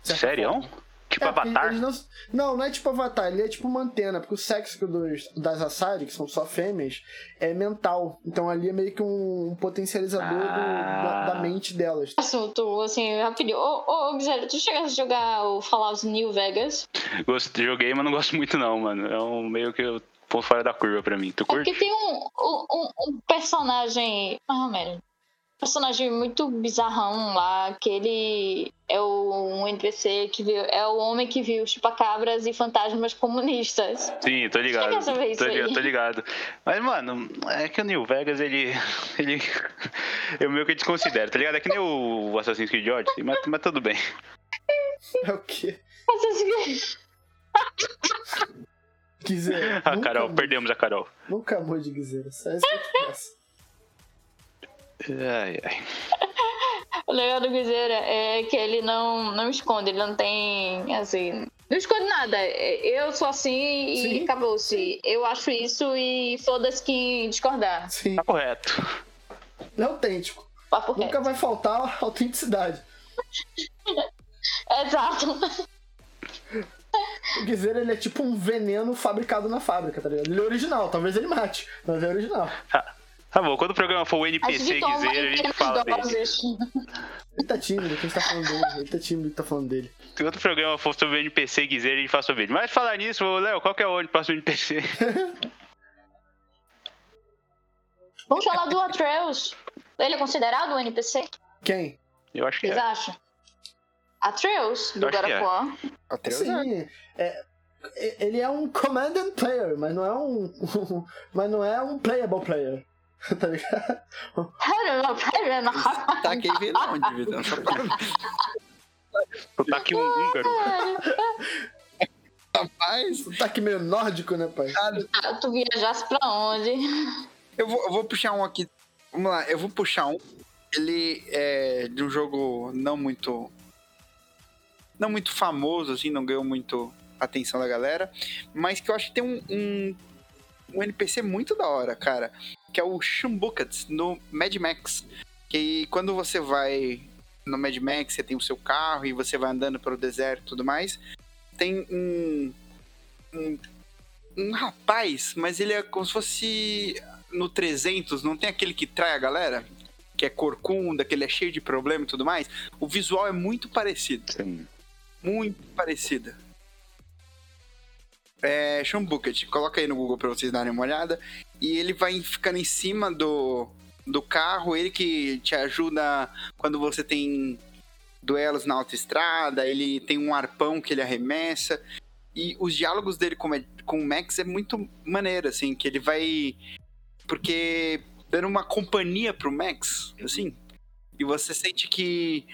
S3: Sério?
S1: forma.
S3: Tipo
S1: É,
S3: Avatar?
S1: não, não, não é tipo Avatar, ele é tipo uma antena, porque o sexo dos, das Asari, que são só fêmeas, é mental. Então ali é meio que um, potencializador do- da,
S3: Ah.
S1: da mente delas.
S4: Assunto, assim, rapidinho. Ô, ô, Guilherme, tu chegaste a jogar o Fallout New Vegas?
S3: Gosto, joguei, mas não gosto muito não, mano. É um meio que eu ponto fora da curva pra mim. Tu
S4: É
S3: curte?
S4: porque tem um, um, um personagem. Ah, merda. Um personagem muito bizarrão lá, que ele é o, um NPC que viu. É o homem que viu chupacabras e fantasmas comunistas.
S3: Sim, tô ligado. Tô, li-
S4: aí.
S3: tô ligado. Mas, mano, é que o New Vegas, ele. ele eu meio que desconsidero, tá ligado? É que nem o Assassin's Creed Odyssey, mas, mas tudo bem.
S1: É o quê?
S4: Mas assim,
S1: Guizeira.
S3: A Carol, perdemos a Carol.
S1: Nunca amou de Guizeira, só isso que eu te peço.
S3: Ai, ai.
S4: o legal do Guizeira é que ele não, não esconde, ele não tem, assim... Não esconde nada. Eu sou assim e acabou-se. Eu acho isso e foda-se quem discordar.
S1: Sim,
S3: Tá correto.
S1: é autêntico.
S4: Papo
S1: Nunca
S4: reto.
S1: vai faltar autenticidade.
S4: Exato.
S1: O Guizeira, ele é tipo um veneno fabricado na fábrica, tá ligado? Ele é original, talvez ele mate, mas é original.
S3: Tá bom, quando o programa for o NPC Guizeira, a gente fala dele.
S1: Ele tá tímido, que a gente tá falando dele. Ele tá tímido que tá falando dele.
S3: Quando o programa for sobre o NPC Guizeira, a gente fala sobre ele. Mas falar nisso, Léo, qual que é o próximo NPC?
S4: Vamos falar do Atreus. Ele é considerado um NPC?
S1: Quem?
S3: Eu acho que
S4: Vocês
S3: é.
S4: acham? Atreus, do God of
S3: é.
S4: War.
S2: Atreus é.
S1: Sim, é, é- ele é um commandant player, mas não é um, mas não é um playable player. Tá ligado?
S2: Tá aqui veio de onde, Vitão? Só pra
S3: Sotaque um húngaro.
S2: Rapaz,
S1: Tá aqui meio nórdico, né, pai?
S4: Ah, tu viajasse pra onde?
S2: eu vou, eu vou puxar um aqui. Vamos lá, eu vou puxar um. Ele é de um jogo não muito. Não muito famoso, assim, não ganhou muito atenção da galera. Mas que eu acho que tem um, um, um NPC muito da hora, cara. Que é o Shumbuckets no Mad Max. Que quando você vai no Mad Max, você tem o seu carro e você vai andando pelo deserto e tudo mais. Tem um, um, um rapaz, mas ele é como se fosse no 300, não tem aquele que trai a galera? Que é corcunda, que ele é cheio de problema e tudo mais. O visual é muito parecido.
S3: Sim.
S2: Muito parecido. É, Sean Bucket, coloca aí no Google pra vocês darem uma olhada. E ele vai ficando em cima do, do carro, ele que te ajuda quando você tem duelos na autoestrada, ele tem um arpão que ele arremessa. E os diálogos dele com, com o Max é muito maneiro, assim, que ele vai. Porque dando uma companhia pro Max, assim. E você sente que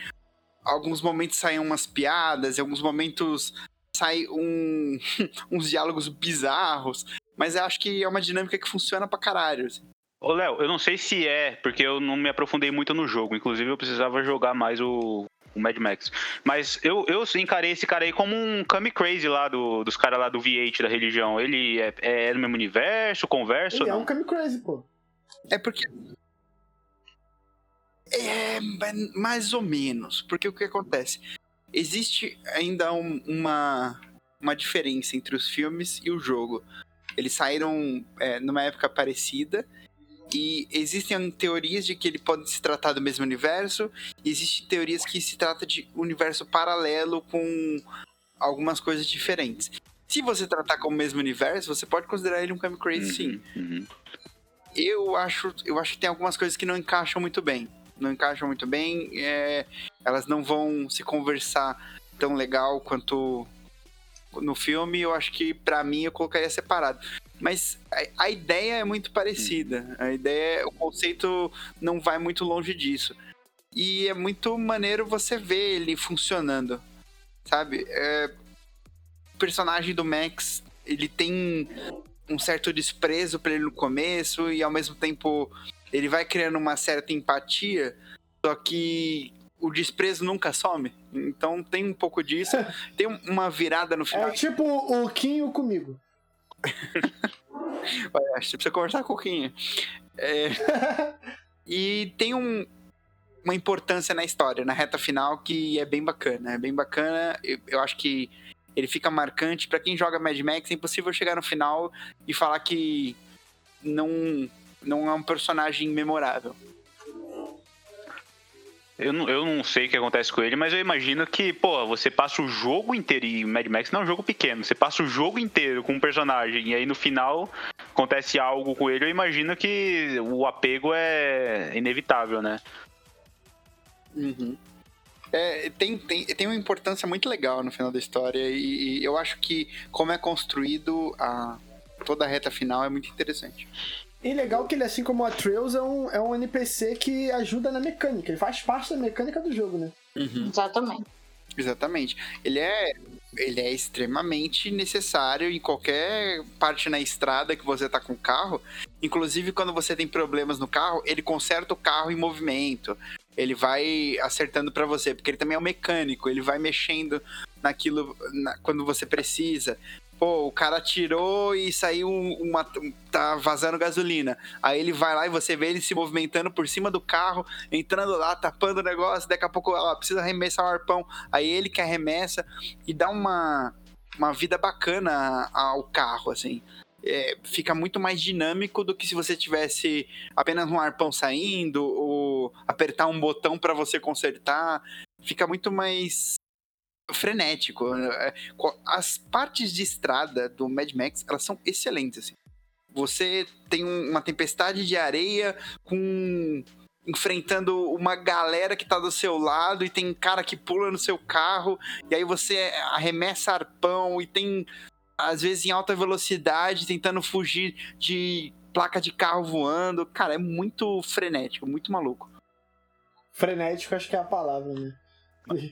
S2: alguns momentos saem umas piadas, em alguns momentos sai um, uns diálogos bizarros. Mas eu acho que é uma dinâmica que funciona pra caralho. assim.
S3: Ô, Léo, eu não sei se é, porque eu não me aprofundei muito no jogo. Inclusive, eu precisava jogar mais o, o Mad Max. Mas eu, eu encarei esse cara aí como um Kami Crazy lá do, dos caras lá do V8 da religião. Ele é, é no mesmo universo, conversa
S1: Ele é um Kami Crazy, pô.
S2: É porque. É mais ou menos. Porque o que acontece? Existe ainda um- uma, uma diferença entre os filmes e o jogo. Eles saíram é, numa época parecida. E existem teorias de que ele pode se tratar do mesmo universo. E existem teorias que se trata de universo paralelo com algumas coisas diferentes. Se você tratar como o mesmo universo, você pode considerar ele um Kami Crazy, sim
S3: Uhum, uhum.
S2: eu acho, eu acho que tem algumas coisas que não encaixam muito bem. Não encaixam muito bem, é, elas não vão se conversar tão legal quanto no filme. Eu acho que pra mim eu colocaria separado. Mas a, a ideia é muito parecida. A ideia, o conceito não vai muito longe disso. E é muito maneiro você ver ele funcionando, sabe? É, o personagem do Max, ele tem um certo desprezo pra ele no começo e ao mesmo tempo ele vai criando uma certa empatia, só que o desprezo nunca some. Então tem um pouco disso. tem uma virada no final.
S1: É tipo o Quinho comigo.
S2: Olha, acho que você precisa conversar com o Quinho. É... e tem um, uma importância na história, na reta final, que é bem bacana. É bem bacana. Eu, eu acho que ele fica marcante. para quem joga Mad Max, é impossível chegar no final e falar que não, não é um personagem memorável.
S3: Eu não, eu não sei o que acontece com ele, mas eu imagino que, pô, você passa o jogo inteiro, e Mad Max não é um jogo pequeno, você passa o jogo inteiro com um personagem, e aí no final acontece algo com ele, eu imagino que o apego é inevitável, né?
S2: Uhum. É, tem, tem, tem uma importância muito legal no final da história, e, e eu acho que como é construído a, toda a reta final é muito interessante.
S1: E legal que ele, assim como o Atreus, é um, é um NPC que ajuda na mecânica. Ele faz parte da mecânica do jogo, né?
S2: Uhum.
S4: Exatamente.
S2: Exatamente. Ele é, ele é extremamente necessário em qualquer parte na estrada que você tá com o carro. Inclusive, quando você tem problemas no carro, ele conserta o carro em movimento. Ele vai acertando para você, porque ele também é um mecânico. Ele vai mexendo naquilo na, quando você precisa. Pô, o cara tirou e saiu uma. tá vazando gasolina. Aí ele vai lá e você vê ele se movimentando por cima do carro, entrando lá, tapando o negócio. Daqui a pouco, ó, precisa arremessar o arpão. Aí ele que arremessa e dá uma, uma vida bacana ao carro, assim. É, fica muito mais dinâmico do que se você tivesse apenas um arpão saindo ou apertar um botão para você consertar. Fica muito mais frenético. É, as partes de estrada do Mad Max, elas são excelentes, assim. Você tem uma tempestade de areia com enfrentando uma galera que tá do seu lado e tem cara que pula no seu carro e aí você arremessa arpão e tem às vezes em alta velocidade tentando fugir de placa de carro voando. Cara, é muito frenético, muito maluco.
S1: Frenético acho que é a palavra, né?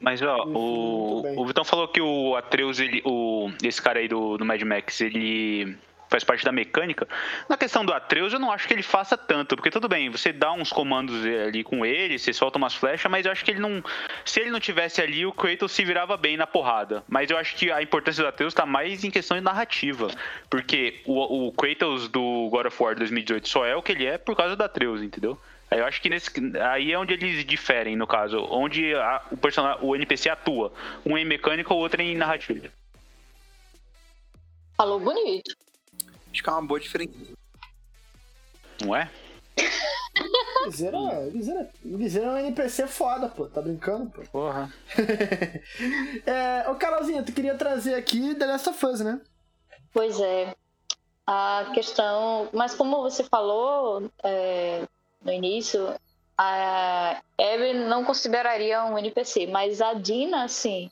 S3: Mas ó, o, o Vitão falou que o Atreus, ele, o, esse cara aí do, do Mad Max, ele faz parte da mecânica. Na questão do Atreus, eu não acho que ele faça tanto, porque tudo bem, você dá uns comandos ali com ele, você solta umas flechas, mas eu acho que ele não. Se ele não tivesse ali, o Kratos se virava bem na porrada. Mas eu acho que a importância do Atreus tá mais em questão de narrativa. Porque o, o Kratos do God of War 2018 só é o que ele é por causa do Atreus, entendeu? Eu acho que nesse, aí é onde eles diferem, no caso. Onde a, o, personagem, o NPC atua. Um em mecânica, o outro em narrativa.
S4: Falou bonito.
S2: Acho que é uma boa diferença.
S3: Não é?
S1: Liseira, Liseira, Liseira é um NPC foda, pô. Tá brincando, pô?
S3: Porra.
S1: é, ô, Carolzinha, tu queria trazer aqui The Last of Us, né?
S4: Pois é. A questão. Mas como você falou, é, no início, a Abby não consideraria um NPC, mas a Dina, sim.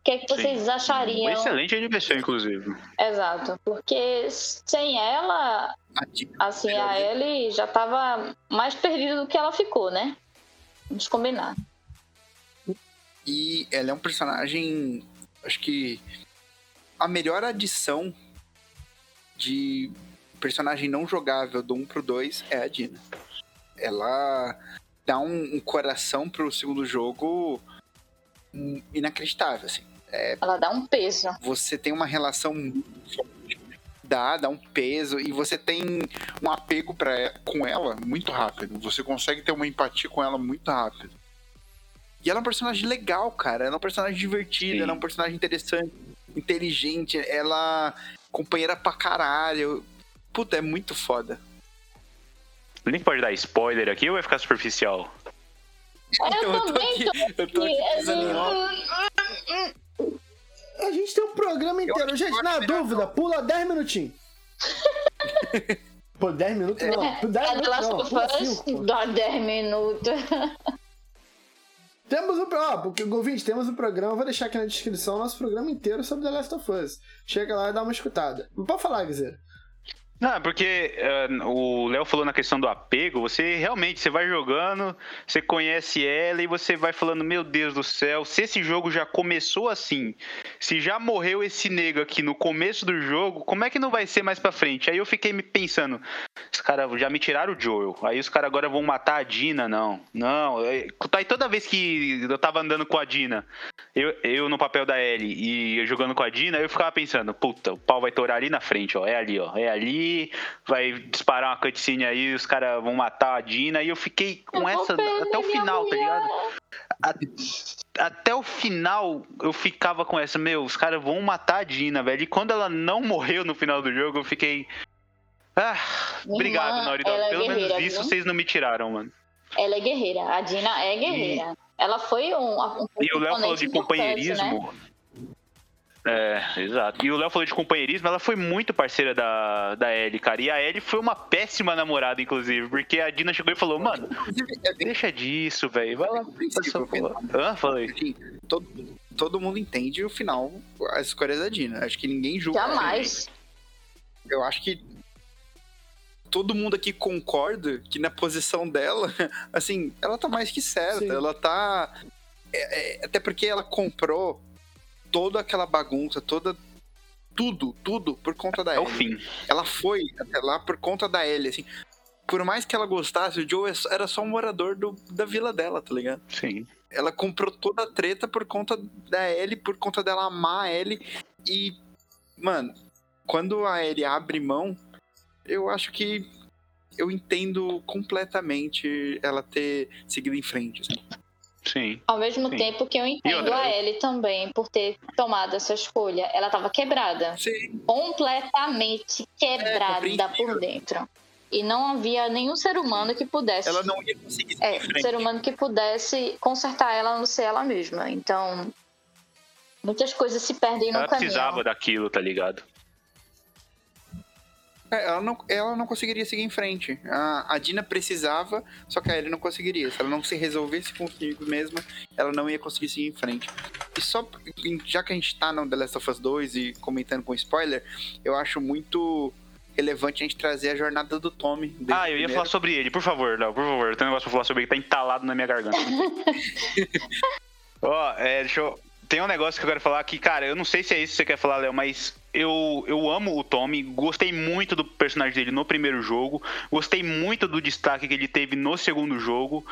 S4: O que, é que vocês sim. achariam? Um
S3: excelente NPC, inclusive.
S4: Exato, porque sem ela, assim, a Ellie já estava mais perdida do que ela ficou, né? Vamos combinar.
S2: E ela é um personagem, acho que a melhor adição de personagem não jogável do 1 pro 2 é a Dina. Ela dá um, um coração pro segundo jogo inacreditável, assim. É,
S4: ela dá um peso.
S2: Você tem uma relação dá, dá um peso e você tem um apego pra, com ela muito rápido. Você consegue ter uma empatia com ela muito rápido. E ela é um personagem legal, cara. Ela é um personagem divertido, Sim. ela é um personagem interessante, inteligente, ela é companheira pra caralho. Puta, é muito foda.
S3: O Link pode dar spoiler aqui ou vai ficar superficial?
S4: Então, eu, eu tô aqui, eu tô aqui
S1: A gente tem um programa inteiro. Gente, na dúvida, pula 10 minutinhos. Pô, 10 minutos não. 10
S4: é, minutos não. Pula 5, Dá 10 minutos.
S1: Temos o. Ó, porque, ouvinte, temos o programa. Vou deixar aqui na descrição o nosso programa inteiro sobre The Last of Us. Chega lá e dá uma escutada. Pode falar, Guizeiro.
S3: Não, porque uh, o Léo falou na questão do apego, você realmente, você vai jogando, você conhece ela e você vai falando, meu Deus do céu, se esse jogo já começou assim, se já morreu esse nego aqui no começo do jogo, como é que não vai ser mais pra frente? Aí eu fiquei me pensando, os caras já me tiraram o Joel, aí os caras agora vão matar a Dina, não, não, é, tá aí toda vez que eu tava andando com a Dina, eu, eu no papel da Ellie e jogando com a Dina, eu ficava pensando, puta, o pau vai torar ali na frente, ó, é ali, ó, é ali, vai disparar uma cutscene aí, os caras vão matar a Dina, e eu fiquei com eu essa até o final, tá ligado? Até o final eu ficava com essa, meu, os caras vão matar a Dina, velho. E quando ela não morreu no final do jogo, eu fiquei. Ah, obrigado, Naughty Dog. É Pelo menos isso viu? vocês não me tiraram, mano.
S4: Ela é guerreira, a Dina é guerreira. E... Ela foi um. um
S3: e o Léo falou de companheirismo. Né? É, exato. E o Léo falou de companheirismo, ela foi muito parceira da, da Ellie, cara. E a Ellie foi uma péssima namorada, inclusive, porque a Dina chegou e falou, mano, deixa disso, velho. Vai lá.
S2: Ah, falei. Todo, todo mundo entende o final, as escolhas da Dina. Acho que ninguém julga.
S4: Jamais.
S2: Eu acho que todo mundo aqui concorda que na posição dela, assim, ela tá mais que certa. Sim. Ela tá. É, é, até porque ela comprou toda aquela bagunça, toda tudo, tudo por conta da
S3: é Ellie. o fim.
S2: Ela foi até lá por conta da Ellie, assim. Por mais que ela gostasse, o Joe era só um morador do, da vila dela, tá ligado?
S3: Sim.
S2: Ela comprou toda a treta por conta da Ellie, por conta dela amar a Ellie. E, mano, quando a Ellie abre mão, eu acho que eu entendo completamente ela ter seguido em frente, assim.
S3: Sim.
S4: Ao mesmo
S3: sim.
S4: tempo que eu entendo a Ellie também por ter tomado essa escolha. Ela estava quebrada.
S2: Sim.
S4: Completamente quebrada é, por dentro. E não havia nenhum ser humano que pudesse.
S2: Ela não ia conseguir.
S4: É, ser humano que pudesse consertar ela não ser ela mesma. Então, muitas coisas se perdem no
S3: ela
S4: caminho.
S3: Ela precisava daquilo, tá ligado?
S2: Ela não, ela não conseguiria seguir em frente. A, a Dina precisava, só que a Ellie não conseguiria. Se ela não se resolvesse consigo mesma, ela não ia conseguir seguir em frente. E só, já que a gente tá no The Last of Us 2 e comentando com spoiler, eu acho muito relevante a gente trazer a jornada do Tommy.
S3: Ah, eu ia falar sobre ele, por favor, Léo, por favor. Tem um negócio pra falar sobre ele que tá entalado na minha garganta. Ó, oh, é, deixa eu tem um negócio que eu quero falar aqui, cara, eu não sei se é isso que você quer falar, Léo, mas eu, eu amo o Tommy, gostei muito do personagem dele no primeiro jogo, gostei muito do destaque que ele teve no segundo jogo,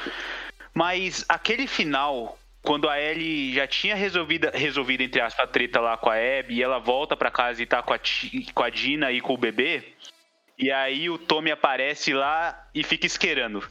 S3: mas aquele final, quando a Ellie já tinha resolvido, resolvido entre aspas, a treta lá com a Abby, e ela volta para casa e tá com a, com a Dina e com o bebê, e aí o Tommy aparece lá e fica esquerando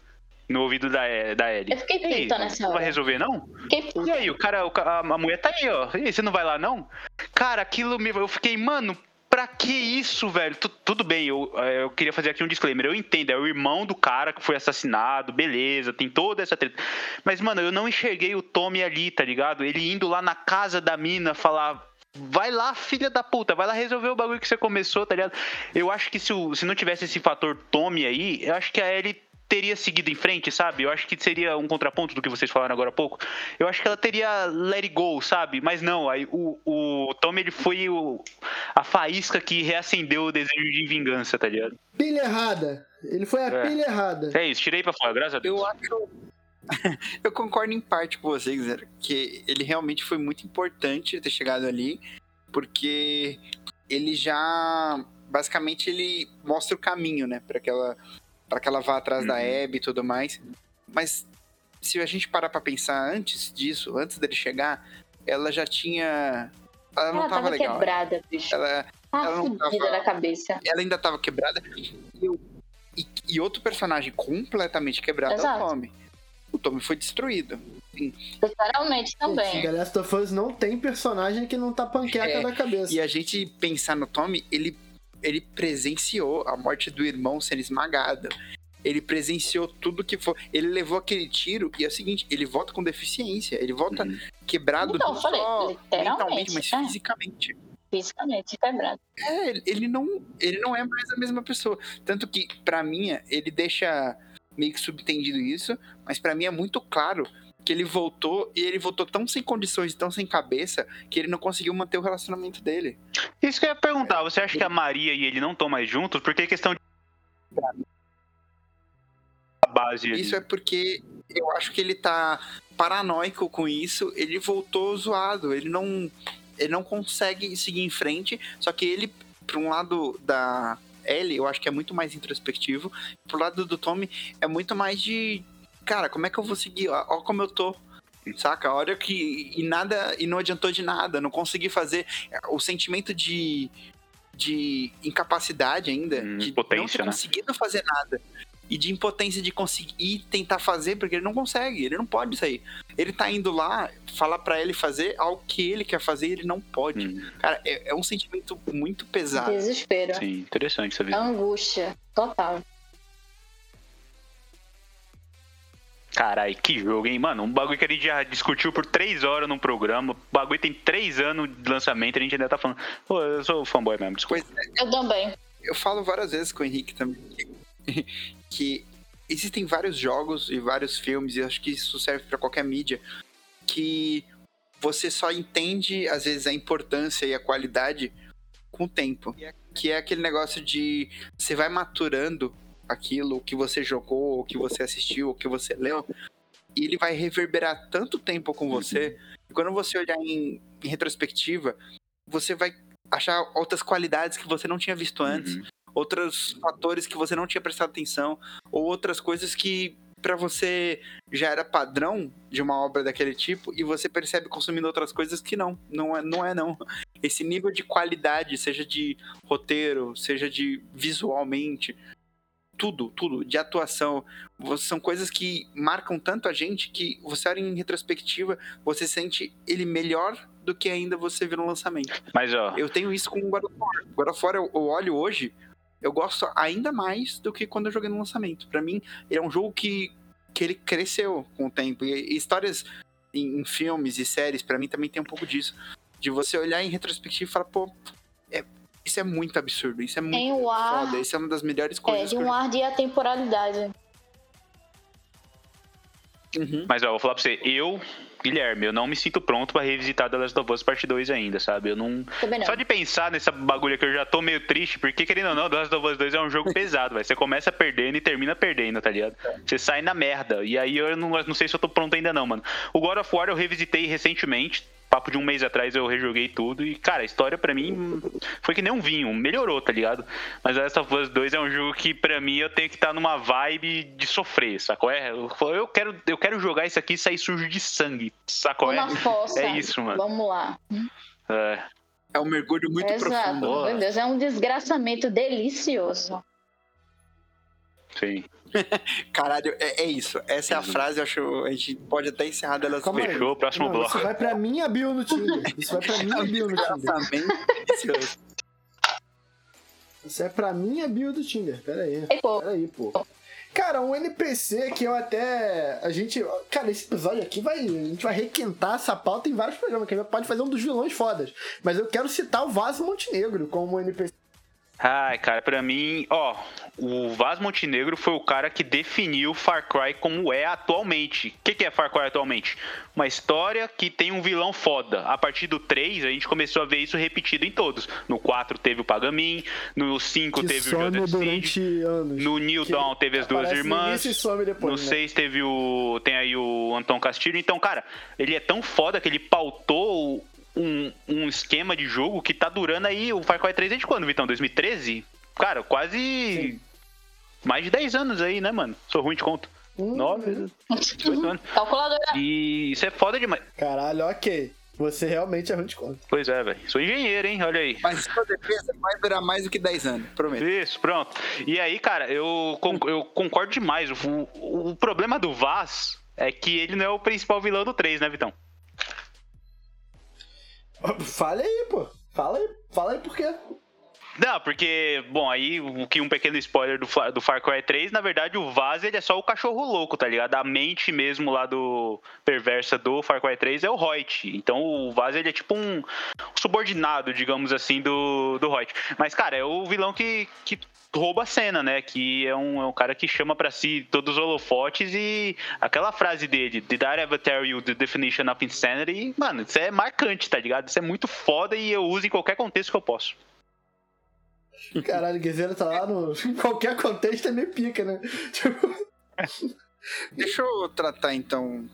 S3: no ouvido da, da Ellie.
S4: Eu fiquei puta nessa
S3: hora. Não vai resolver, não?
S4: Fiquei puta.
S3: E aí, o cara, o, a, a mulher tá aí, ó. E aí, você não vai lá, não? Cara, aquilo me. Eu fiquei, mano, pra que isso, velho? Tu, tudo bem, eu, eu queria fazer aqui um disclaimer. Eu entendo, é o irmão do cara que foi assassinado, beleza, tem toda essa treta. Mas, mano, eu não enxerguei o Tommy ali, tá ligado? Ele indo lá na casa da mina falar. Vai lá, filha da puta, vai lá resolver o bagulho que você começou, tá ligado? Eu acho que se, se não tivesse esse fator Tommy aí, eu acho que a Ellie teria seguido em frente, sabe? Eu acho que seria um contraponto do que vocês falaram agora há pouco. Eu acho que ela teria let it go, sabe? Mas não, aí o, o Tom ele foi o, a faísca que reacendeu o desejo de vingança, tá ligado?
S1: Pilha errada. Ele foi a é. pilha errada.
S3: É isso, tirei pra fora, graças a Deus.
S2: Eu acho. eu concordo em parte com vocês, Zé, que ele realmente foi muito importante ter chegado ali, porque ele já basicamente ele mostra o caminho, né, para aquela para que ela vá atrás uhum. da Abby e tudo mais. Mas se a gente parar para pensar antes disso, antes dele chegar, ela já tinha ela, ela não tava, tava legal.
S4: quebrada, bicho. Ela, ah, ela não tava na cabeça.
S2: Ela ainda tava quebrada. E, e outro personagem completamente quebrado Exato. é o Tommy. O Tommy foi destruído.
S4: Sim. Literalmente também.
S1: The Last of Us não tem personagem que não tá panqueca é, na cabeça.
S2: E a gente pensar no Tommy, ele ele presenciou a morte do irmão sendo esmagado. Ele presenciou tudo que foi. Ele levou aquele tiro e é o seguinte: ele volta com deficiência. Ele volta uhum. quebrado
S4: então,
S2: não
S4: falei,
S2: só mentalmente, mas
S4: é.
S2: fisicamente.
S4: Fisicamente quebrado.
S2: É, ele não, ele não é mais a mesma pessoa. Tanto que, para mim, ele deixa meio que subtendido isso, mas para mim é muito claro que ele voltou e ele voltou tão sem condições, tão sem cabeça, que ele não conseguiu manter o relacionamento dele.
S3: Isso que eu ia perguntar, você acha que a Maria e ele não estão mais juntos? Porque é questão de. A base ali.
S2: Isso é porque eu acho que ele tá paranoico com isso, ele voltou zoado, ele não ele não consegue seguir em frente, só que ele para um lado da Ellie, eu acho que é muito mais introspectivo, pro lado do Tommy é muito mais de cara, como é que eu vou seguir? Ó, ó como eu tô. Saca? Olha que. E nada. E não adiantou de nada. Não consegui fazer. O sentimento de. De incapacidade ainda.
S3: Hum,
S2: de
S3: impotência,
S2: não ter
S3: né?
S2: conseguido fazer nada. E de impotência de conseguir tentar fazer, porque ele não consegue, ele não pode sair. Ele tá indo lá falar pra ele fazer algo que ele quer fazer e ele não pode.
S3: Hum,
S2: Cara, é, é um sentimento muito pesado.
S4: Desespero.
S3: sim, interessante essa visão.
S4: Angústia. Total.
S3: Caralho, que jogo, hein? Mano, um bagulho que a gente já discutiu por três horas num programa. O bagulho tem três anos de lançamento e a gente ainda tá falando. Pô, eu sou fanboy mesmo, desculpa.
S2: Pois é,
S4: Eu também.
S2: eu falo várias vezes com o Henrique também que, que existem vários jogos e vários filmes, e acho que isso serve pra qualquer mídia, que você só entende, às vezes, a importância e a qualidade com o tempo. Que é aquele negócio de você vai maturando aquilo o que você jogou, o que você assistiu, o que você leu, e ele vai reverberar tanto tempo com você, que quando você olhar em, em retrospectiva, você vai achar outras qualidades que você não tinha visto antes
S3: Uhum.
S2: outros fatores que você não tinha prestado atenção, ou outras coisas que pra você já era padrão de uma obra daquele tipo e você percebe consumindo outras coisas que não, não é não. É, não. Esse nível de qualidade, seja de roteiro, seja de visualmente, tudo, tudo, de atuação, são coisas que marcam tanto a gente que você olha em retrospectiva, você sente ele melhor do que ainda você viu no lançamento.
S3: Mas, ó,
S2: Eu tenho isso com o God of War. God of War eu, eu olho hoje, eu gosto ainda mais do que quando eu joguei no lançamento. Pra mim, ele é um jogo que, que ele cresceu com o tempo. E, histórias em, em filmes e séries, pra mim também tem um pouco disso. De você olhar em retrospectiva e falar, pô, é- isso é muito absurdo, isso é muito
S4: Tem o ar.
S2: foda, isso é uma das melhores
S4: É,
S2: coisas.
S4: de
S2: que eu
S4: um ar de atemporalidade.
S2: Uhum.
S3: mas ó, eu vou falar pra você, eu, Guilherme, eu não me sinto pronto pra revisitar The Last of Us Part 2 ainda, sabe? Eu não.
S4: Também não.
S3: Só de pensar nessa bagulha que eu já tô meio triste, porque querendo ou não, The Last of Us 2 é um jogo pesado, velho. Você começa perdendo e termina perdendo, tá ligado? Você sai na merda. E aí eu não, não sei se eu tô pronto ainda não, mano. O God of War eu revisitei recentemente. Papo de um mês atrás eu rejoguei tudo. E, cara, a história pra mim foi que nem um vinho, melhorou, tá ligado? Mas Last of Us 2 é um jogo que pra mim eu tenho que estar numa vibe de sofrer, sacou? É, eu, eu quero, eu quero jogar isso aqui e sair sujo de sangue, sacou? É,
S4: fossa.
S3: é isso, mano.
S4: Vamos lá.
S3: é,
S2: É um mergulho muito
S4: Exato.
S2: profundo.
S4: Meu Deus, é um desgraçamento delicioso.
S3: Sim.
S2: Caralho, é, é isso. Essa é a
S3: Uhum.
S2: frase, eu acho. A gente pode até encerrar dela
S1: Calma aí.
S3: Fechou, próximo
S1: Não,
S3: bloco.
S1: Isso vai pra minha bio no Tinder. Isso vai pra minha bio no Tinder. Isso é pra minha bio do Tinder. Pera aí.
S4: Pô,
S1: Pera aí, pô. Cara, um NPC que eu até. A gente. Cara, esse episódio aqui vai. A gente vai requentar essa pauta em vários programas, que a gente pode fazer um dos vilões fodas. Mas eu quero citar o Vaso Montenegro como um NPC.
S3: Ai, cara, pra mim, ó, o Vaz Montenegro foi o cara que definiu Far Cry como é atualmente. O que, que é Far Cry atualmente? Uma história que tem um vilão foda. A partir do 3, a gente começou a ver isso repetido em todos. No 4 teve o Pagamin, no 5
S1: Que
S3: teve o Joseph
S1: durante anos.
S3: no New
S1: que
S3: Dawn teve as duas irmãs.
S1: depois,
S3: No
S1: né?
S3: 6 teve o. Tem aí o Anton Castilho. Então, cara, ele é tão foda que ele pautou um, um esquema de jogo que tá durando aí o Far Cry 3 desde quando, Vitão? 2013? Cara, quase. Mais de 10 anos aí, né, mano? Sou ruim de conta.
S1: Hum,
S3: 9, 18 anos.
S4: calculadora.
S3: E isso é foda demais.
S1: Caralho, ok. Você realmente é ruim de conta.
S3: Pois é, velho. Sou engenheiro, hein? Olha aí.
S2: Mas sua defesa vai durar mais do que 10 anos, prometo.
S3: Isso, pronto. E aí, cara, eu, con- eu concordo demais. O, o- o problema do Vaz é que ele não é o principal vilão do 3, né, Vitão?
S1: Fale aí, pô. Fala aí. Fala aí por quê.
S3: Não, porque, bom, aí o que um pequeno spoiler do, do Far Cry 3, na verdade o Vaz ele é só o cachorro louco, tá ligado? A mente mesmo lá do perversa do Far Cry 3 é o Hoyt. Então o Vaz ele é tipo um subordinado, digamos assim, do, do Hoyt. Mas, cara, é o vilão que, que rouba a cena, né? Que é um, é um cara que chama pra si todos os holofotes e aquela frase dele, Did I ever tell you the definition of insanity? Mano, isso é marcante, tá ligado? Isso é muito foda e eu uso em qualquer contexto que eu posso.
S1: Caralho, o Guerreiro tá lá no. Em qualquer contexto é meio pica, né? Tipo,
S2: Deixa eu tratar então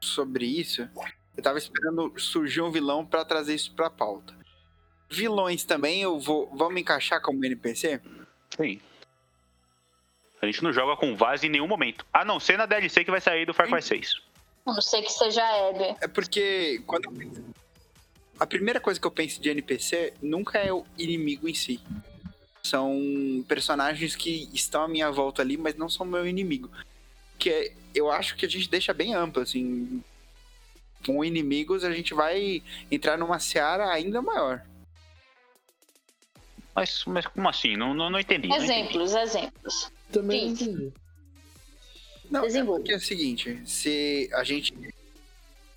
S2: sobre isso. Eu tava esperando surgir um vilão pra trazer isso pra pauta. Vilões também, eu vou. Vamos encaixar como NPC?
S3: Sim. A gente não joga com Vaz em nenhum momento. A não ser na DLC que vai sair do Far Cry 6.
S4: A não ser que seja a Abby.
S2: É porque quando eu a primeira coisa que eu penso de NPC nunca é o inimigo em si. São personagens que estão à minha volta ali, mas não são meu inimigo. Que é- eu acho que a gente deixa bem amplo, assim. Com inimigos a gente vai entrar numa seara ainda maior.
S3: Mas, mas como assim? Não, não, não entendi. não entendi.
S4: Exemplos, exemplos.
S1: também não
S4: Sim.
S1: entendi.
S2: Não, é é o seguinte, se a gente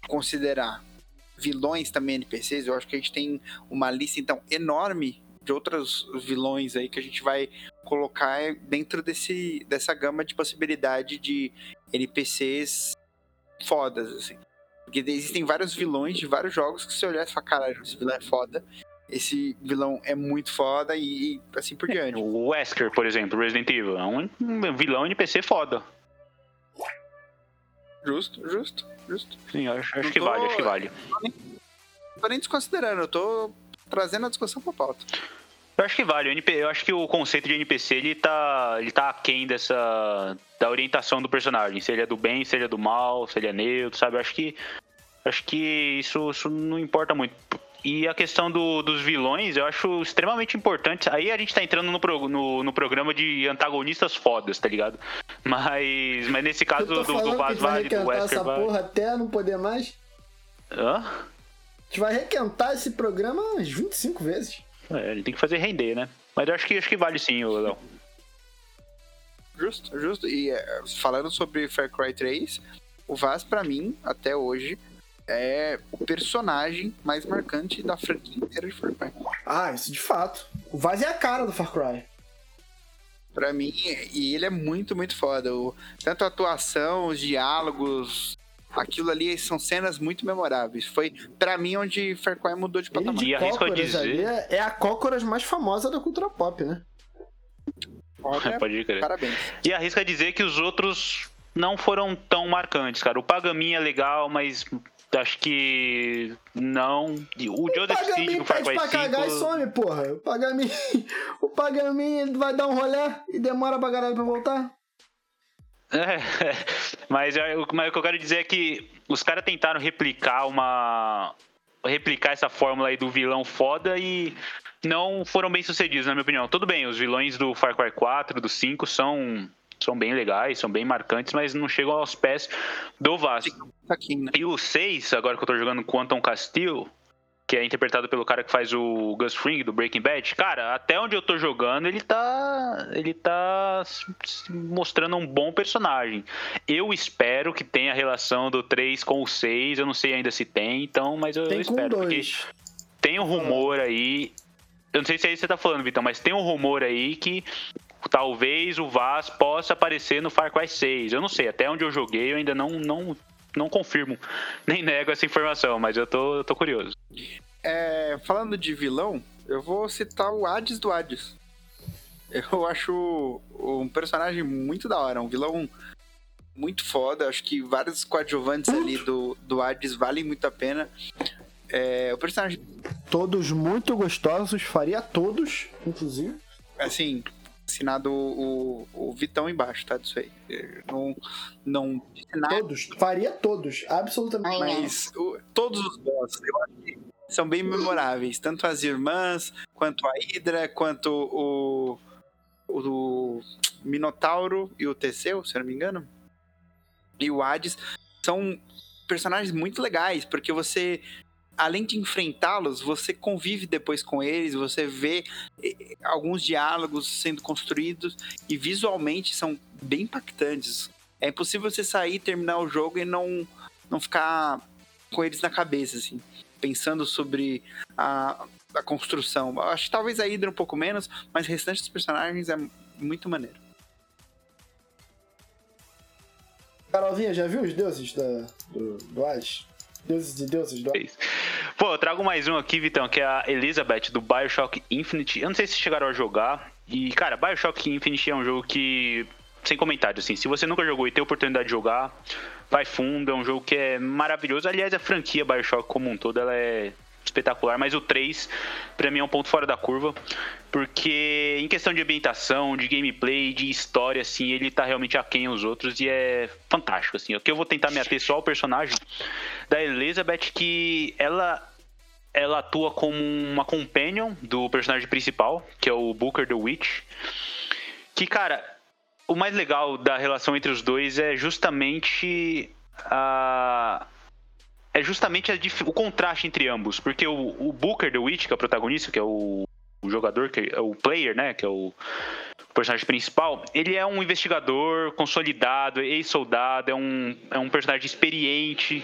S2: considerar vilões também NPCs, eu acho que a gente tem uma lista então enorme de outros vilões aí que a gente vai colocar dentro desse, dessa gama de possibilidade de NPCs fodas, assim. Porque existem vários vilões de vários jogos que se você olhar e falar, caralho, esse vilão é foda, esse vilão é muito foda e, e assim por diante.
S3: O Wesker, por exemplo, Resident Evil, é um vilão NPC foda.
S2: Justo, justo, justo.
S3: Sim, acho, acho que
S2: tô-
S3: vale, acho que vale.
S2: Tô nem desconsiderando, eu tô trazendo a discussão pra pauta.
S3: Eu acho que vale. Eu acho que o conceito de NPC ele tá, ele tá aquém dessa da orientação do personagem. Se ele é do bem, se ele é do mal, se ele é neutro, sabe? Eu acho que acho que isso, isso não importa muito. E a questão do- dos vilões, eu acho extremamente importante. Aí a gente tá entrando no, pro- no, no programa de antagonistas fodas, tá ligado? Mas, mas nesse caso do, do
S1: vai
S3: vale, do Wesker
S1: essa
S3: vale.
S1: porra até não poder mais.
S3: Hã?
S1: A gente vai requentar esse programa umas 25 vezes.
S3: É, ele tem que fazer render, né? Mas eu acho que, acho que vale sim, Léo.
S2: Justo, justo. E é, falando sobre Far Cry 3, o Vaz, pra mim, até hoje, é o personagem mais marcante da franquia inteira de Far Cry.
S1: Ah, isso de fato. O Vaz é a cara do Far Cry.
S2: Pra mim, e ele é muito, muito foda. O, tanto a atuação, os diálogos, aquilo ali são cenas muito memoráveis. Foi, pra mim, onde Far Cry mudou de
S1: Ele
S2: patamar.
S1: de
S3: E arrisco dizer-
S1: ali é, é a Cócoras mais famosa da cultura pop, né?
S2: Olha,
S3: Pode crer.
S2: parabéns.
S3: E arrisca dizer que os outros não foram tão marcantes, cara. O Pagamin é legal, mas acho que não. O Joseph Seed
S1: Pagamin
S3: do Far Cry
S1: pra cagar e
S3: 5...
S1: some, porra. O Pagamin, o Pagamin ele vai dar um rolé e demora pra caralho pra voltar.
S3: É, mas, mas o que eu quero dizer é que os caras tentaram replicar uma. replicar essa fórmula aí do vilão foda e não foram bem sucedidos, na minha opinião. Tudo bem, os vilões do Far Cry 4, do 5 são. São bem legais, são bem marcantes, mas não chegam aos pés do.
S2: Aqui, né?
S3: E o 6, agora que eu tô jogando Quantum Castile, que é interpretado pelo cara que faz o Gus Fring do Breaking Bad, cara, até onde eu tô jogando, ele tá. Ele tá se- mostrando um bom personagem. Eu espero que tenha relação do 3 com o 6. Eu não sei ainda se tem, então, mas eu,
S1: Tem
S3: espero. Porque tem um rumor aí. Eu não sei se é isso que você tá falando, Vitão, mas tem um rumor aí que talvez o Vaz possa aparecer no Far Cry 6. Eu não sei, até onde eu joguei eu ainda não, não, não confirmo, nem nego essa informação, mas eu tô, eu tô curioso.
S2: É, falando de vilão, eu vou citar o Hades do Hades. Eu acho um personagem muito da hora, um vilão muito foda. Acho que vários coadjuvantes ali do, do Hades valem muito a pena. É, o personagem,
S1: Todos muito gostosos, faria todos, inclusive.
S2: assim, assinado o, o Vitão embaixo, tá? Disso aí. Eu Não, não disse nada,
S1: Todos. Faria todos, absolutamente.
S2: Mas o- todos os bosses, eu acho que são bem memoráveis. Tanto as irmãs, quanto a Hydra, quanto o, o Minotauro e o Teseu, se eu não me engano. E o Hades são personagens muito legais, porque você além de enfrentá-los, você convive depois com eles, você vê eh, alguns diálogos sendo construídos e visualmente são bem impactantes. É impossível você sair, terminar o jogo e não, não ficar com eles na cabeça, assim, pensando sobre a, a construção. Acho que talvez a Hydra um pouco menos, mas o restante dos personagens é muito maneiro.
S1: Carolzinha, já viu os deuses da, do, do Hades? Deuses e deuses do Hades?
S3: Pô, eu trago mais um aqui, Vitão, que é a Elizabeth do Bioshock Infinite. Eu não sei se chegaram a jogar. E, cara, Bioshock Infinite é um jogo que. Sem comentário, assim. Se você nunca jogou e tem oportunidade de jogar, vai fundo. É um jogo que é maravilhoso. Aliás, a franquia Bioshock como um todo, ela é espetacular, mas o 3 para mim é um ponto fora da curva, porque em questão de ambientação, de gameplay, de história assim, ele tá realmente aquém os outros e é fantástico assim. O que eu vou tentar me ater só ao personagem da Elizabeth que ela ela atua como uma companion do personagem principal, que é o Booker the Witch. Que, cara, o mais legal da relação entre os dois é justamente a, é justamente a, o contraste entre ambos. Porque o, o, Booker The Witch, que é o protagonista, que é o, o jogador, que é o player, né? Que é o personagem principal, ele é um investigador consolidado, ex-soldado, é um, é um personagem experiente.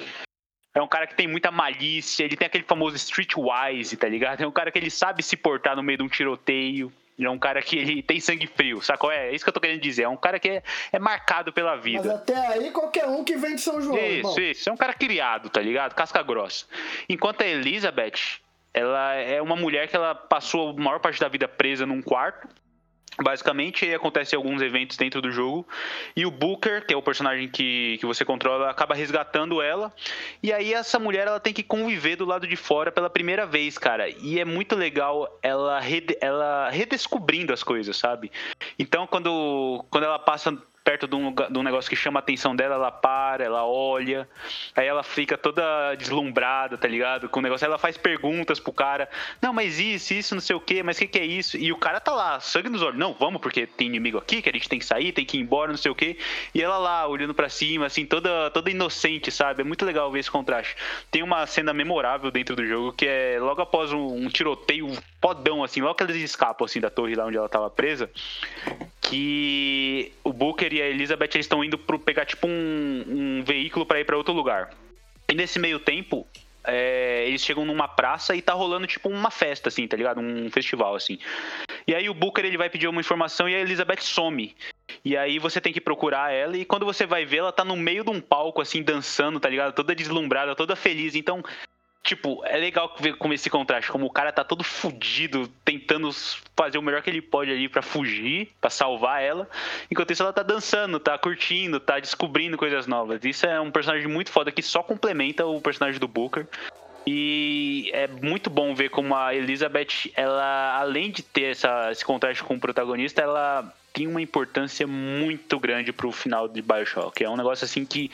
S3: É um cara que tem muita malícia, ele tem aquele famoso streetwise, tá ligado? É um cara que ele sabe se portar no meio de um tiroteio. Ele é um cara que ele tem sangue frio, sacou? É, é isso que eu tô querendo dizer. É um cara que é, é marcado pela vida.
S1: Mas até aí, qualquer um que vem de São João.
S3: Isso,
S1: irmão.
S3: isso. É um cara criado, tá ligado? Casca grossa. Enquanto a Elizabeth, ela é uma mulher que ela passou a maior parte da vida presa num quarto Basicamente, aí acontecem alguns eventos dentro do jogo e o Booker, que é o personagem que, que você controla, acaba resgatando ela. E aí essa mulher ela tem que conviver do lado de fora pela primeira vez, cara. E é muito legal ela, rede, ela redescobrindo as coisas, sabe? Então, quando, quando ela passa perto de um, de um negócio que chama a atenção dela, ela para, ela olha, aí ela fica toda deslumbrada, tá ligado? Com o negócio, ela faz perguntas pro cara, não, mas isso, isso, não sei o que, mas o que, que é isso? E o cara tá lá, sangue nos olhos, não, vamos, porque tem inimigo aqui, que a gente tem que sair, tem que ir embora, não sei o que, e ela lá, olhando para cima, assim, toda, toda inocente, sabe? É muito legal ver esse contraste. Tem uma cena memorável dentro do jogo, que é logo após um, um tiroteio podão, assim, logo que eles escapam, assim, da torre lá onde ela tava presa, que o Booker e a Elizabeth estão indo para pegar tipo um, um veículo para ir para outro lugar. E nesse meio tempo, é, eles chegam numa praça e tá rolando tipo uma festa, assim, tá ligado? Um festival, assim. E aí o Booker ele vai pedir uma informação e a Elizabeth some. E aí você tem que procurar ela e quando você vai ver, ela tá no meio de um palco, assim, dançando, tá ligado? Toda deslumbrada, toda feliz. Então Tipo, é legal ver como esse contraste, como o cara tá todo fudido, tentando fazer o melhor que ele pode ali para fugir, para salvar ela, enquanto isso ela tá dançando, tá curtindo, tá descobrindo coisas novas. Isso é um personagem muito foda que só complementa o personagem do Booker. E é muito bom ver como a Elizabeth, ela, além de ter essa, esse contraste com o protagonista, ela tem uma importância muito grande pro final de Bioshock. É um negócio assim que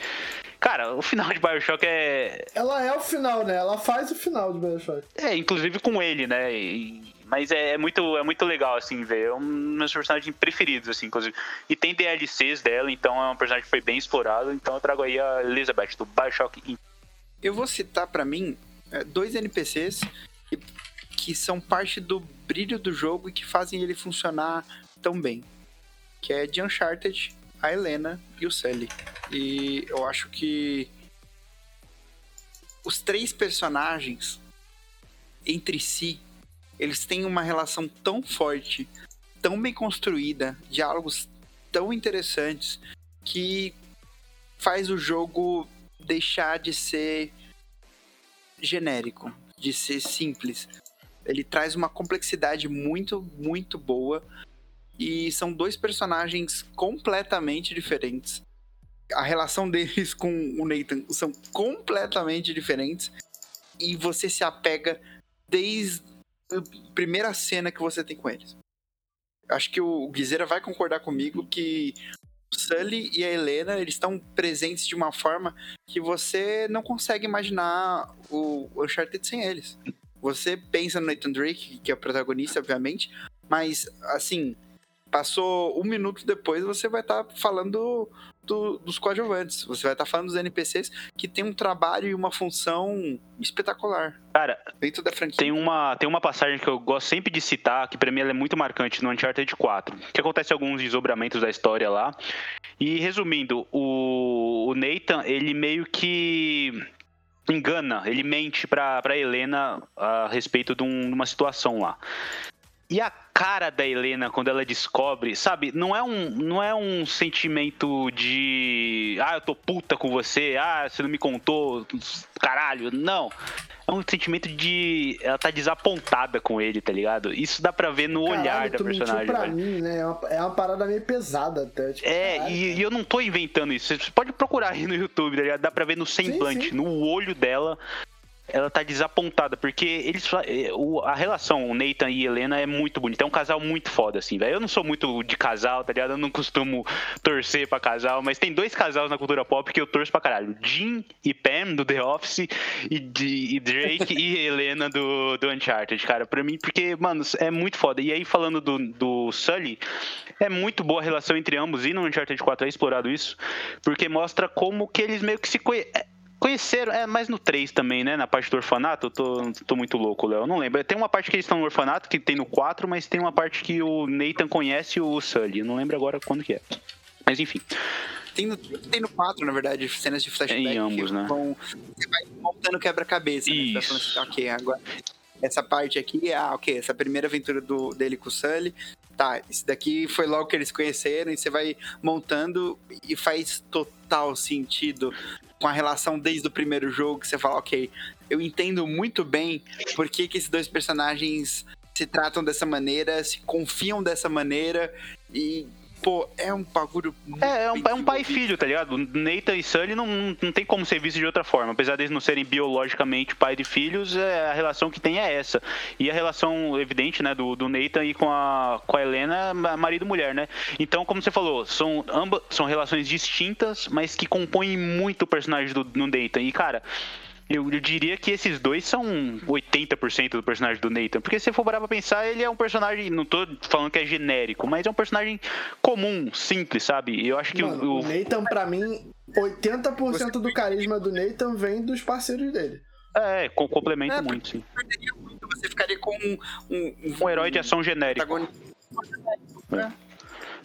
S3: Cara, o final de Bioshock é.
S1: Ela é o final, né? Ela faz o final de Bioshock.
S3: É, inclusive com ele, né? E... Mas é, é, muito, é muito legal, assim, ver. É um dos meus personagens preferidos, assim, inclusive. E tem DLCs dela, então é um personagem que foi bem explorado. Então eu trago aí a Elizabeth, do Bioshock.
S2: Eu vou citar para mim é, dois NPCs que, que são parte do brilho do jogo e que fazem ele funcionar tão bem. Que é de Uncharted a Helena e o Sally. E eu acho que os três personagens entre si, eles têm uma relação tão forte, tão bem construída, diálogos tão interessantes que faz o jogo deixar de ser genérico, de ser simples. Ele traz uma complexidade muito, muito boa e são dois personagens completamente diferentes. A relação deles com o Nathan são completamente diferentes. E você se apega desde a primeira cena que você tem com eles. Acho que o Guizeira vai concordar comigo que o Sully e a Helena eles estão presentes de uma forma que você não consegue imaginar o Uncharted sem eles. Você pensa no Nathan Drake, que é o protagonista, obviamente, mas assim, Passou um minuto depois, você vai estar tá falando do- dos coadjuvantes. Você vai estar falando dos NPCs que tem um trabalho e uma função espetacular
S3: Cara,
S2: dentro da franquia.
S3: Tem uma, tem uma passagem que eu gosto sempre de citar, que pra mim ela é muito marcante no Uncharted 4, que acontece alguns desdobramentos da história lá. E resumindo, o, o Nathan, ele meio que engana, ele mente pra, pra Helena a respeito de, um- de uma situação lá. E a cara da Helena quando ela descobre, sabe, não é um, não é um sentimento de ah, eu tô puta com você, ah, você não me contou, caralho, não. É um sentimento de ela tá desapontada com ele, tá ligado? Isso dá pra ver no olhar
S1: Caralho,
S3: da
S1: tu mentiu
S3: personagem.
S1: pra
S3: velho.
S1: mim, né? É uma, é uma parada meio pesada até. Tipo,
S3: É,
S1: caralho,
S3: e, e eu não tô inventando isso. Você pode procurar aí no YouTube, tá ligado? Dá pra ver no semblante,
S1: sim.
S3: no olho dela. Ela tá desapontada, porque eles eh, a relação, o Nathan e Helena, é muito bonita. É um casal muito foda, assim, velho. Eu não sou muito de casal, tá ligado? Eu não costumo torcer pra casal, mas tem dois casais na cultura pop que eu torço pra caralho: Jim e Pam, do The Office, e, de- e Drake e Helena do, do Uncharted, cara. Pra mim, porque, mano, é muito foda. E aí, falando do, do Sully, é muito boa a relação entre ambos, e no Uncharted 4 é explorado isso, porque mostra como que eles meio que se conhe- é, conheceram, é, mas no 3 também, né, na parte do orfanato, eu tô, tô muito louco, Léo, não lembro. Tem uma parte que eles estão no orfanato, que tem no 4, mas tem uma parte que o Nathan conhece o Sully, eu não lembro agora quando que é. Mas enfim,
S2: Tem no, tem no 4, na verdade, cenas de flashback.
S3: Em ambos, né?
S2: vão- você vai montando quebra-cabeça. Né? Vai falando
S3: Isso.
S2: assim, ok, agora. Essa parte aqui, ah, ok, essa primeira aventura do, dele com o Sully. Tá, isso daqui foi logo que eles conheceram, e você vai montando e faz total sentido com a relação desde o primeiro jogo, que você fala, ok, eu entendo muito bem por que, que esses dois personagens se tratam dessa maneira, se confiam dessa maneira, e, pô, é um bagulho muito
S3: É, é um, é um pai e filho, tá ligado? Nathan e Sully não, não tem como ser visto de outra forma. Apesar deles não serem biologicamente pai de filhos, é, a relação que tem é essa. E a relação evidente, né, do, do Nathan e com a, com a Helena, ma- marido e mulher, né? Então, como você falou, são ambas são relações distintas, mas que compõem muito o personagem do, do Nathan. E, cara. Eu, eu diria que esses dois são 80% do personagem do Nathan. Porque se você for parar pra pensar, ele é um personagem. Não tô falando que é genérico, mas é um personagem comum, simples, sabe? E Eu acho que
S1: Mano,
S3: o,
S1: o Nathan, pra mim, 80% do carisma do Nathan vem dos parceiros dele.
S3: É, co- complementa
S2: É,
S3: muito, sim.
S2: você ficaria com um, um,
S3: Um herói de ação genérico.
S2: protagonista.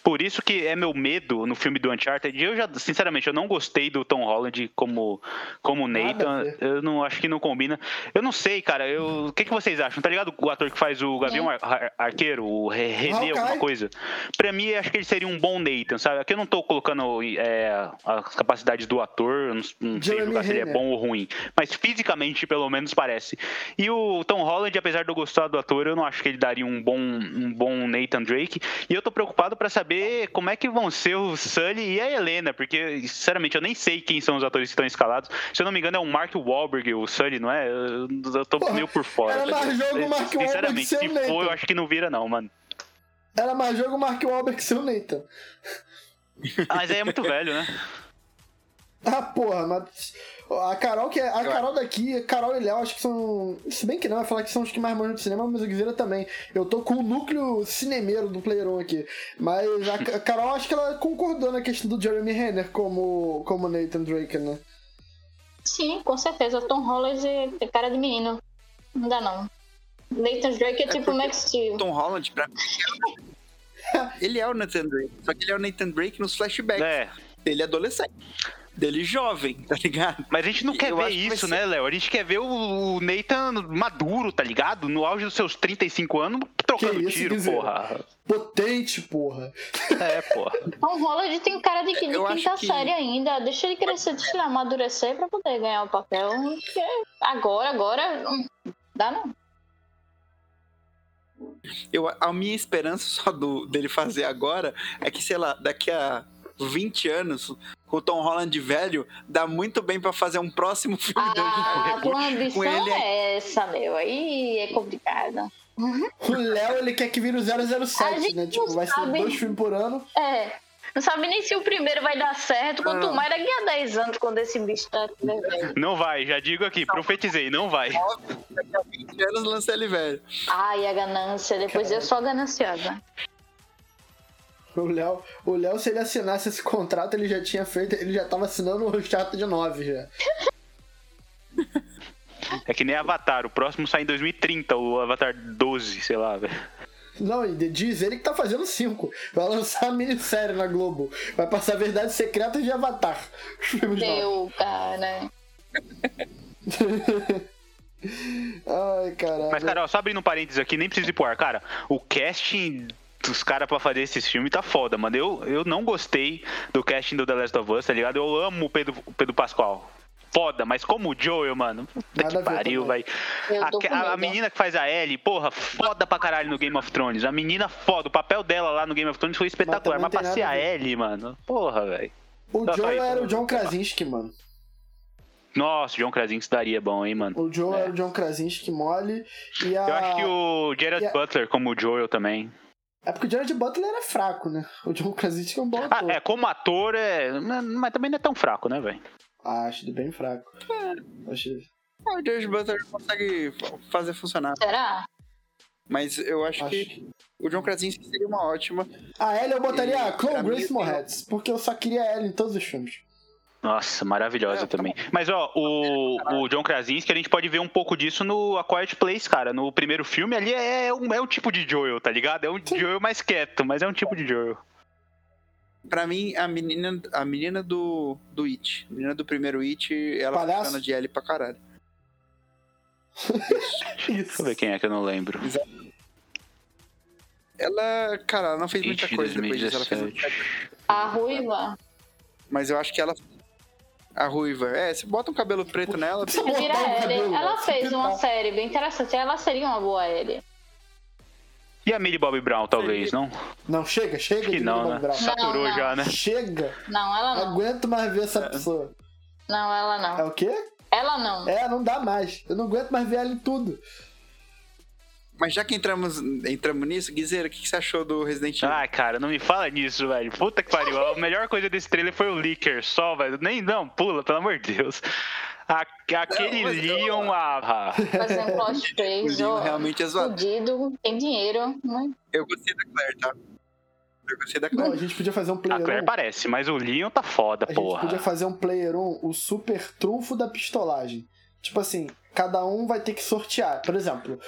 S3: Por isso que é meu medo no filme do Uncharted. Eu já, sinceramente, eu não gostei do Tom Holland como, como Nathan. Eu não acho que não combina. Eu não sei, cara. Eu, o que, que vocês acham? Tá ligado o ator que faz o Gavião Ar- Ar- Arqueiro, o Re- René, alguma coisa? Pra mim, acho que ele seria um bom Nathan, sabe? Aqui eu não tô colocando é, as capacidades do ator, eu não, não sei julgar se ele é bom ou ruim. Mas fisicamente, pelo menos, parece. E o Tom Holland, apesar de eu gostar do ator, eu não acho que ele daria um bom, um bom Nathan Drake. E eu tô preocupado pra saber como é que vão ser o Sully e a Helena, porque, sinceramente, eu nem sei quem são os atores que estão escalados. Se eu não me engano, é o Mark Wahlberg, o Sully, não é? Eu, eu tô
S1: Porra,
S3: meio por fora.
S1: era mais jogo o Mark Wahlberg
S3: Sinceramente, se for,
S1: Nathan.
S3: eu acho que não vira, não, mano.
S1: Era mais jogo Mark Wahlberg que seu Nathan.
S3: Ah, Mas aí é muito velho, né?
S1: Ah, porra, mas. A Carol, que é, a Carol daqui, a Carol e Léo, acho que são. Se bem que não, vai falar que são os que mais manjam de cinema, mas o Guizera também. Eu tô com o núcleo cinemeiro do Player 1 aqui. Mas a, a Carol, acho que ela concordou na questão do Jeremy Renner como, como Nathan Drake, né?
S4: Sim, com certeza. Tom Holland é cara de menino. Não dá não. Nathan Drake é, tipo
S2: porque-
S4: Max Steel.
S2: Tom Holland, pra mim, ele é o Nathan Drake. Só que ele é o Nathan Drake nos flashbacks.
S3: É.
S2: Dele adolescente. Dele jovem, tá ligado?
S3: Mas a gente não quer
S2: Eu
S3: ver
S2: que
S3: isso,
S2: ser-
S3: né, Léo? A gente quer ver o Nathan maduro, tá ligado? No auge dos seus 35 anos, trocando
S1: Que isso,
S3: tiro,
S1: Guizera?
S3: porra.
S1: Potente, porra.
S3: É, porra.
S4: Tom Holland tem cara de, quinta
S2: que-
S4: série ainda. Deixa ele crescer, deixa ele amadurecer pra poder ganhar o papel. Porque agora, agora, não dá não.
S2: Eu, a minha esperança só do, dele fazer agora é que, sei lá, daqui a 20 anos, com o Tom Holland velho, dá muito bem pra fazer um próximo filme
S4: Ah, a tua
S2: com
S4: ambição
S2: ele
S4: é essa, meu. Aí é complicado.
S1: O Léo, ele quer que vire o
S4: A
S1: 007,
S4: gente
S1: né? Tipo, vai ser dois filmes por ano.
S4: É. Não sabe nem se o primeiro vai dar certo, quanto
S2: Não.
S4: mais daqui a 10 anos, quando esse bicho tá velho.
S3: Não vai, já digo aqui, profetizei, não vai.
S2: Daqui a 20 anos lança ele velho.
S4: Ai, a ganância. Depois eu sou a gananciosa.
S1: O Léo, o Léo, se ele assinasse esse contrato, ele já tinha feito, ele já tava assinando o chato de 9 já.
S3: É que nem Avatar, o próximo sai em 2030, o Avatar 12, sei lá, velho.
S1: Não, e diz ele que tá fazendo 5. Vai lançar a minissérie na Globo. Vai passar Verdades Secretas de Avatar.
S4: Deu, cara.
S1: Ai, caralho.
S3: Mas, cara, ó, só abrindo um parênteses aqui, nem preciso ir pro ar. Cara, o casting dos caras pra fazer esses filmes tá foda, mano. Eu, eu não gostei do casting do The Last of Us, tá ligado? Eu amo o Pedro, o Pedro Pascoal. Foda, mas como o Joel, mano. Puta que pariu, velho. A, a- menina que faz a Ellie, porra, foda pra caralho no Game of Thrones. A menina foda, o papel dela lá no Game of Thrones foi espetacular.
S1: também
S3: Mas, pra ser a. Ellie, mano, porra, velho.
S1: O
S3: Só- só
S1: Joe
S3: isso,
S1: era o John Krasinski, mano.
S3: Nossa, John Krasinski daria bom, hein, mano.
S1: O Joe
S3: É.
S1: era o John Krasinski mole. E a...
S3: Eu acho que o
S1: e a-
S3: Butler como o Joel também.
S1: É porque o Jared Butler era fraco, né? O John Krasinski é um bom
S3: Ah,
S1: ator.
S3: é, como ator, é. Mas também não é tão fraco, né, velho?
S1: Ah, acho ele bem fraco. Acho...
S2: Ah, o George Butler consegue fa- fazer funcionar.
S4: Será?
S2: Mas eu acho,
S1: acho...
S2: que o John Krasinski seria uma ótima.
S1: A Ellie eu botaria a
S2: E,
S1: Chloe
S2: pra mim,
S1: Grace Moretz, porque eu só queria ela em todos os filmes.
S3: Nossa, maravilhosa
S2: É, tá
S3: também. Mas, ó, o, o John Krasinski, a gente pode ver um pouco disso no A Quiet Place, cara. No primeiro filme, ali é um, é um tipo de Joel, tá ligado? É um Joel mais quieto, mas é um tipo de Joel.
S2: Pra mim, a menina, a menina do, do It, a menina do primeiro It, ela
S1: Palhaço?
S2: funciona de L pra caralho.
S3: Deixa eu ver quem é que eu não lembro.
S2: Ela, cara, ela não fez muita
S3: It
S2: coisa depois disso. Ela fez
S3: 2017.
S4: A ruiva.
S2: Mas eu acho que ela. A ruiva. É, você bota um cabelo preto nela.
S1: Precisa
S4: Vira
S1: cabelo,
S4: Ela fez uma série bem interessante. Ela seria uma boa Ellie.
S3: E a Millie Bobby Brown, talvez, não?
S1: Não, chega, chega
S3: Acho que
S1: de
S3: não,
S1: Millie
S3: né?
S1: Bobby Brown.
S3: Saturou
S4: não.
S3: já, né?
S1: Chega.
S4: Não, ela
S1: Não
S4: não.
S1: aguento mais ver essa pessoa.
S4: Não, ela
S1: É
S4: não.
S1: o quê?
S4: Ela não.
S1: É, não dá mais. Eu não aguento mais ver ela em tudo.
S2: Mas já que entramos, entramos nisso, Guizeira, o que, que você achou do Resident Evil?
S3: Ai, cara, não me fala nisso, velho. Puta que pariu. A melhor coisa desse trailer foi o Licker só, velho. Nem, não, pula, pelo amor de Deus. A- aquele
S2: Não, mas eu-
S3: Leon, ah,
S4: Fazer um plot
S2: o Leon realmente é zoado.
S4: Fudido, tem dinheiro. Né?
S2: Eu gostei da Claire, tá? Eu gostei da
S1: Não,
S2: Claire.
S1: a gente podia fazer um
S3: a
S1: player
S3: Claire
S1: 1.
S3: parece, mas o Leon tá foda,
S1: A gente
S3: porra.
S1: podia fazer um player 1, o super trunfo da pistolagem. Tipo assim, cada um vai ter que sortear. Por exemplo,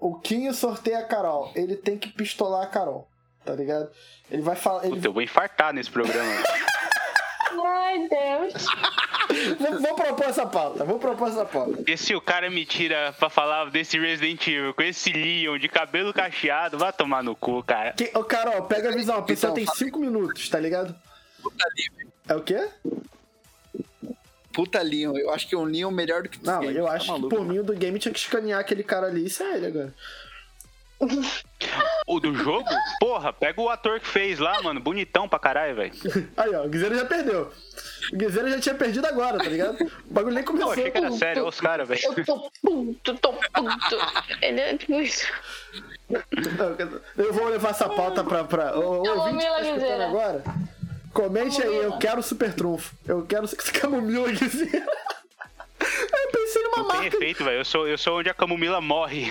S1: o Kinho sorteia a Carol. Ele tem que pistolar a Carol. Tá ligado? Ele vai falar. Ele...
S3: Puta, eu vou infartar nesse programa.
S4: Ai, Deus.
S1: vou, vou propor essa pauta. Vou propor essa pauta.
S3: E se o cara me tira pra falar desse Resident Evil com esse Leon de cabelo cacheado, vai tomar no cu, cara.
S1: Que, ô, Carol, pega a visão. A pessoa
S2: Então,
S1: tem
S2: fala
S1: 5 minutos, tá ligado? É o quê?
S2: Puta Leon, eu acho que um Leon melhor do que
S1: Não,
S2: Games,
S1: eu
S2: tá
S1: acho que
S2: maluco?
S1: por mim o do game tinha que escanear aquele cara ali. Isso é ele agora.
S3: O do jogo? Porra, pega o ator que fez lá, mano. Bonitão pra caralho, velho.
S1: Aí, ó, o Guizeiro já perdeu. O Guizeiro já tinha perdido agora, tá ligado? O bagulho nem
S3: Pô,
S1: começou.
S3: achei que era sério, olha os caras, velho.
S4: Eu tô puto, tô puto. Ele é tipo isso.
S1: Eu vou levar essa pauta pra. pra... O, o
S4: Camomila
S1: ouvinte que tá agora, comente aí, eu
S4: Camomila.
S1: quero super trunfo. Eu quero camomila Guizeira. Eu pensei numa
S3: Não tem
S1: marca.
S3: efeito, velho. Eu sou, eu sou onde a Camomila morre.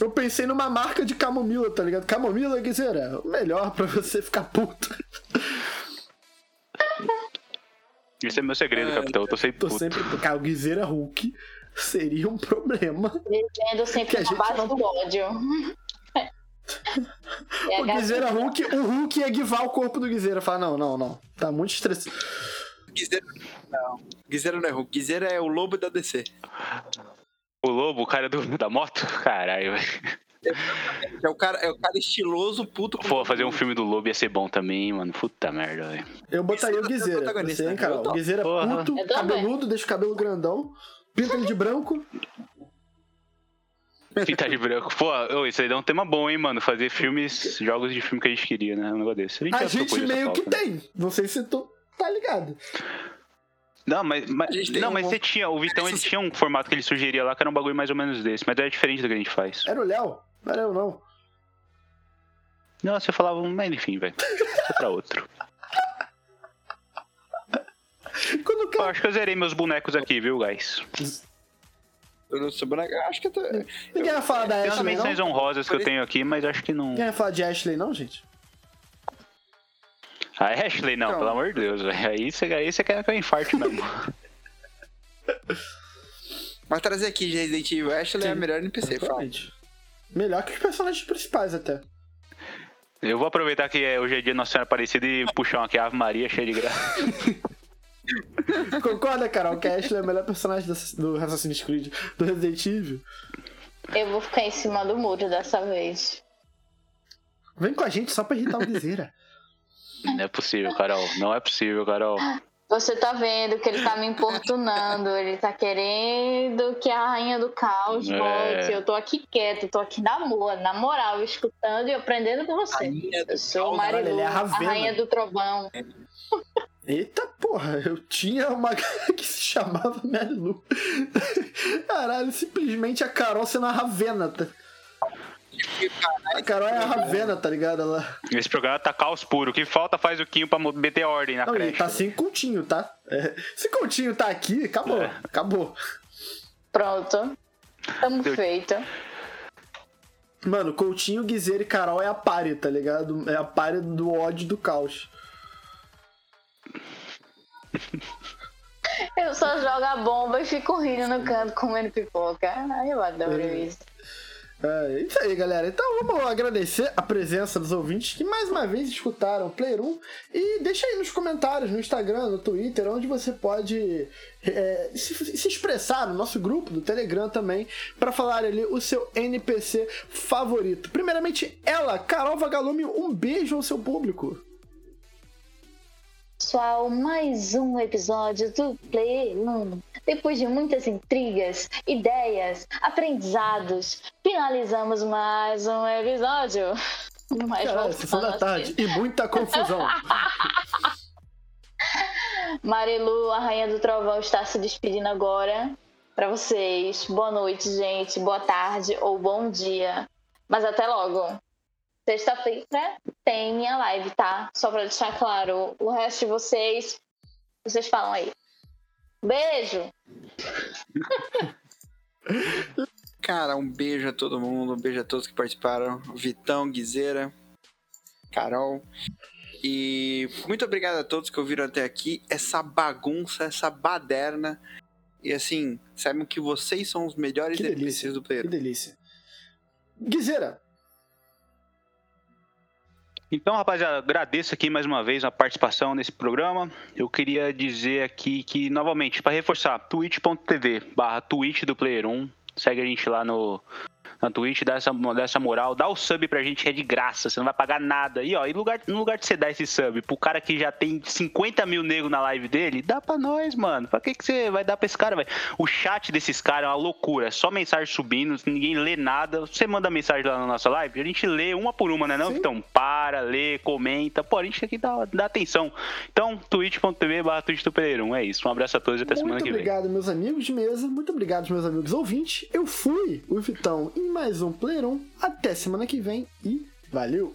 S1: Eu pensei numa marca de camomila, tá ligado? Camomila Guizeira, o melhor pra você ficar puto.
S3: Esse é meu segredo, capitão. Eu tô sempre
S1: Tô
S3: puto.
S1: sempre. Cara, o Guizeira Hulk seria um problema.
S4: Vivendo
S1: Que
S4: sempre
S1: a
S4: na
S1: gente
S4: base
S1: não-
S4: do ódio. É
S1: O Guizeira Hulk, o Hulk ia guivar o corpo do Guizeira. Falar, não, não, não. Tá muito estressado.
S2: Guizeira não. Guizeira não é Hulk. Guizeira é o lobo da DC.
S3: O lobo, o cara do, da moto? Caralho, velho.
S2: É o cara, é o cara estiloso, puto.
S3: Pô, fazer um filme do lobo ia ser bom também, mano. Puta merda, velho.
S1: Eu botaria o
S2: é
S1: Guizeira.
S2: protagonista,
S1: Você, hein, cara? O. Guizeira
S3: Porra.
S1: puto, cabeludo, deixa o cabelo grandão, pinta ele de branco.
S3: Pintar de branco. Pô, ô, isso aí dá um tema bom, hein, mano. Fazer filmes, jogos de filme que a gente queria, né? Um negócio desse.
S1: A gente
S3: propôs essa
S1: meio que
S3: né?
S1: tem. Não sei se tu tá ligado.
S3: Não, mas, mas-
S2: A gente
S3: não,
S2: um-
S3: mas você tinha. O Vitão ele tinha um formato que ele sugeria lá que era um bagulho mais ou menos desse, mas é diferente do que a gente faz.
S1: Era o Léo. Não era eu, não.
S3: Não, você falava, mas enfim, velho. Isso é pra outro.
S1: Quando
S3: Eu acho que eu zerei meus bonecos aqui, viu, guys?
S2: Eu não sou boneco. Acho que eu tô...
S1: Ninguém vai falar da
S3: Tem
S1: Ashley, não?
S3: menções honrosas que eu tenho aqui, mas acho que não.
S1: Ninguém vai falar de Ashley, não, gente?
S3: A Ashley, não,
S2: Então.
S3: pelo amor de Deus. velho. Aí você, aí você quer que eu infarte mesmo.
S2: Mas trazer aqui de Resident Evil Ashley é a
S1: Sim.
S2: melhor NPC. fala.
S1: Melhor que os personagens principais, até.
S3: Eu vou aproveitar que é- hoje é dia Nossa Senhora Aparecida e puxar uma aqui, Ave Maria, cheia de graça.
S1: Concorda, Carol, que a Ashley é o melhor personagem do Assassin's Creed, do Resident Evil?
S4: Eu vou ficar em cima do muro dessa vez.
S1: Vem com a gente só pra irritar o Guizeira.
S3: Não é possível, Carol. Não é possível, Carol.
S4: Você tá vendo que ele tá me importunando, ele tá querendo que a rainha do caos
S3: É.
S4: volte. Eu tô aqui quieto, tô aqui na boa, na moral, escutando e aprendendo com você.
S2: Rainha do
S4: Eu sou
S1: é
S4: a rainha do trovão.
S1: Eita porra, eu tinha uma que se chamava Marilu. Caralho, simplesmente a Carol sendo a Ravena. Tá? A Carol é a Ravena, tá ligado? Ela...
S3: Esse programa tá caos puro. O que falta faz o Quinho pra meter ordem na
S1: Não,
S3: creche.
S1: tá sem Coutinho, tá? É, se Coutinho tá aqui, acabou.
S3: É.
S1: Acabou.
S4: Pronto. Tamo
S3: Deu-
S4: feito.
S1: Mano, Coutinho, Guizeira e Carol é a pare, tá ligado? É a pare do ódio do caos.
S4: Eu só jogo a bomba e fico rindo no canto comendo pipoca. Ai, eu adoro
S1: É.
S4: isso.
S1: É isso aí, galera. Então vamos agradecer a presença dos ouvintes que mais uma vez escutaram o Player 1 e deixa aí nos comentários, no Instagram, no Twitter, onde você pode é, se, se expressar no nosso grupo do Telegram também para falar ali o seu NPC favorito. Primeiramente, ela, Carol Vagalume, um beijo ao seu público.
S4: Pessoal, mais um episódio do Play 1. Depois de muitas intrigas, ideias, aprendizados, finalizamos mais um episódio.
S1: Caralho,
S4: voltando
S1: sessão da
S4: assim.
S1: tarde e muita confusão.
S4: Marilu, a Rainha do Trovão, está se despedindo agora. Pra vocês. Boa noite, gente. Boa tarde ou bom dia. Mas até logo. Sexta-feira tem minha live, tá? Só pra deixar claro. O resto de vocês, vocês falam aí. Beijo!
S2: Cara, um beijo a todo mundo, um beijo a todos que participaram. Vitão, Guizeira, Carol. E muito obrigado a todos que ouviram até aqui. Essa bagunça, essa baderna. E assim, saibam que vocês são os melhores
S1: Que delícia.
S2: NPCs do
S1: Que
S2: player.
S1: delícia. Guizeira,
S3: Então, rapaziada, agradeço aqui mais uma vez a participação nesse programa. Eu queria dizer aqui que, novamente, para reforçar, twitch.tv barra Twitch do Player 1. Segue a gente lá no, na Twitch, dá essa, dá essa moral, dá o sub pra gente que é de graça, você não vai pagar nada. E ó, em lugar, no lugar de você dar esse sub pro cara que já tem 50 mil negros na live dele, dá pra nós, mano. Pra que, que você vai dar pra esse cara, velho? O chat desses caras é uma loucura, é só mensagem subindo, ninguém lê nada. Você manda mensagem lá na nossa live, a gente lê uma por uma, né? Não?
S1: Sim.
S3: Então, para, lê, comenta. Pô, a gente que dar, dar atenção. Então, twitch.tv barra Twitch do Player 1. É isso. Um abraço a todos e até semana
S1: muito
S3: que vem.
S1: obrigado, meus amigos de mesa. Muito obrigado, meus amigos ouvintes. Eu fui o Vitão em mais um Player 1. Até semana que vem e valeu!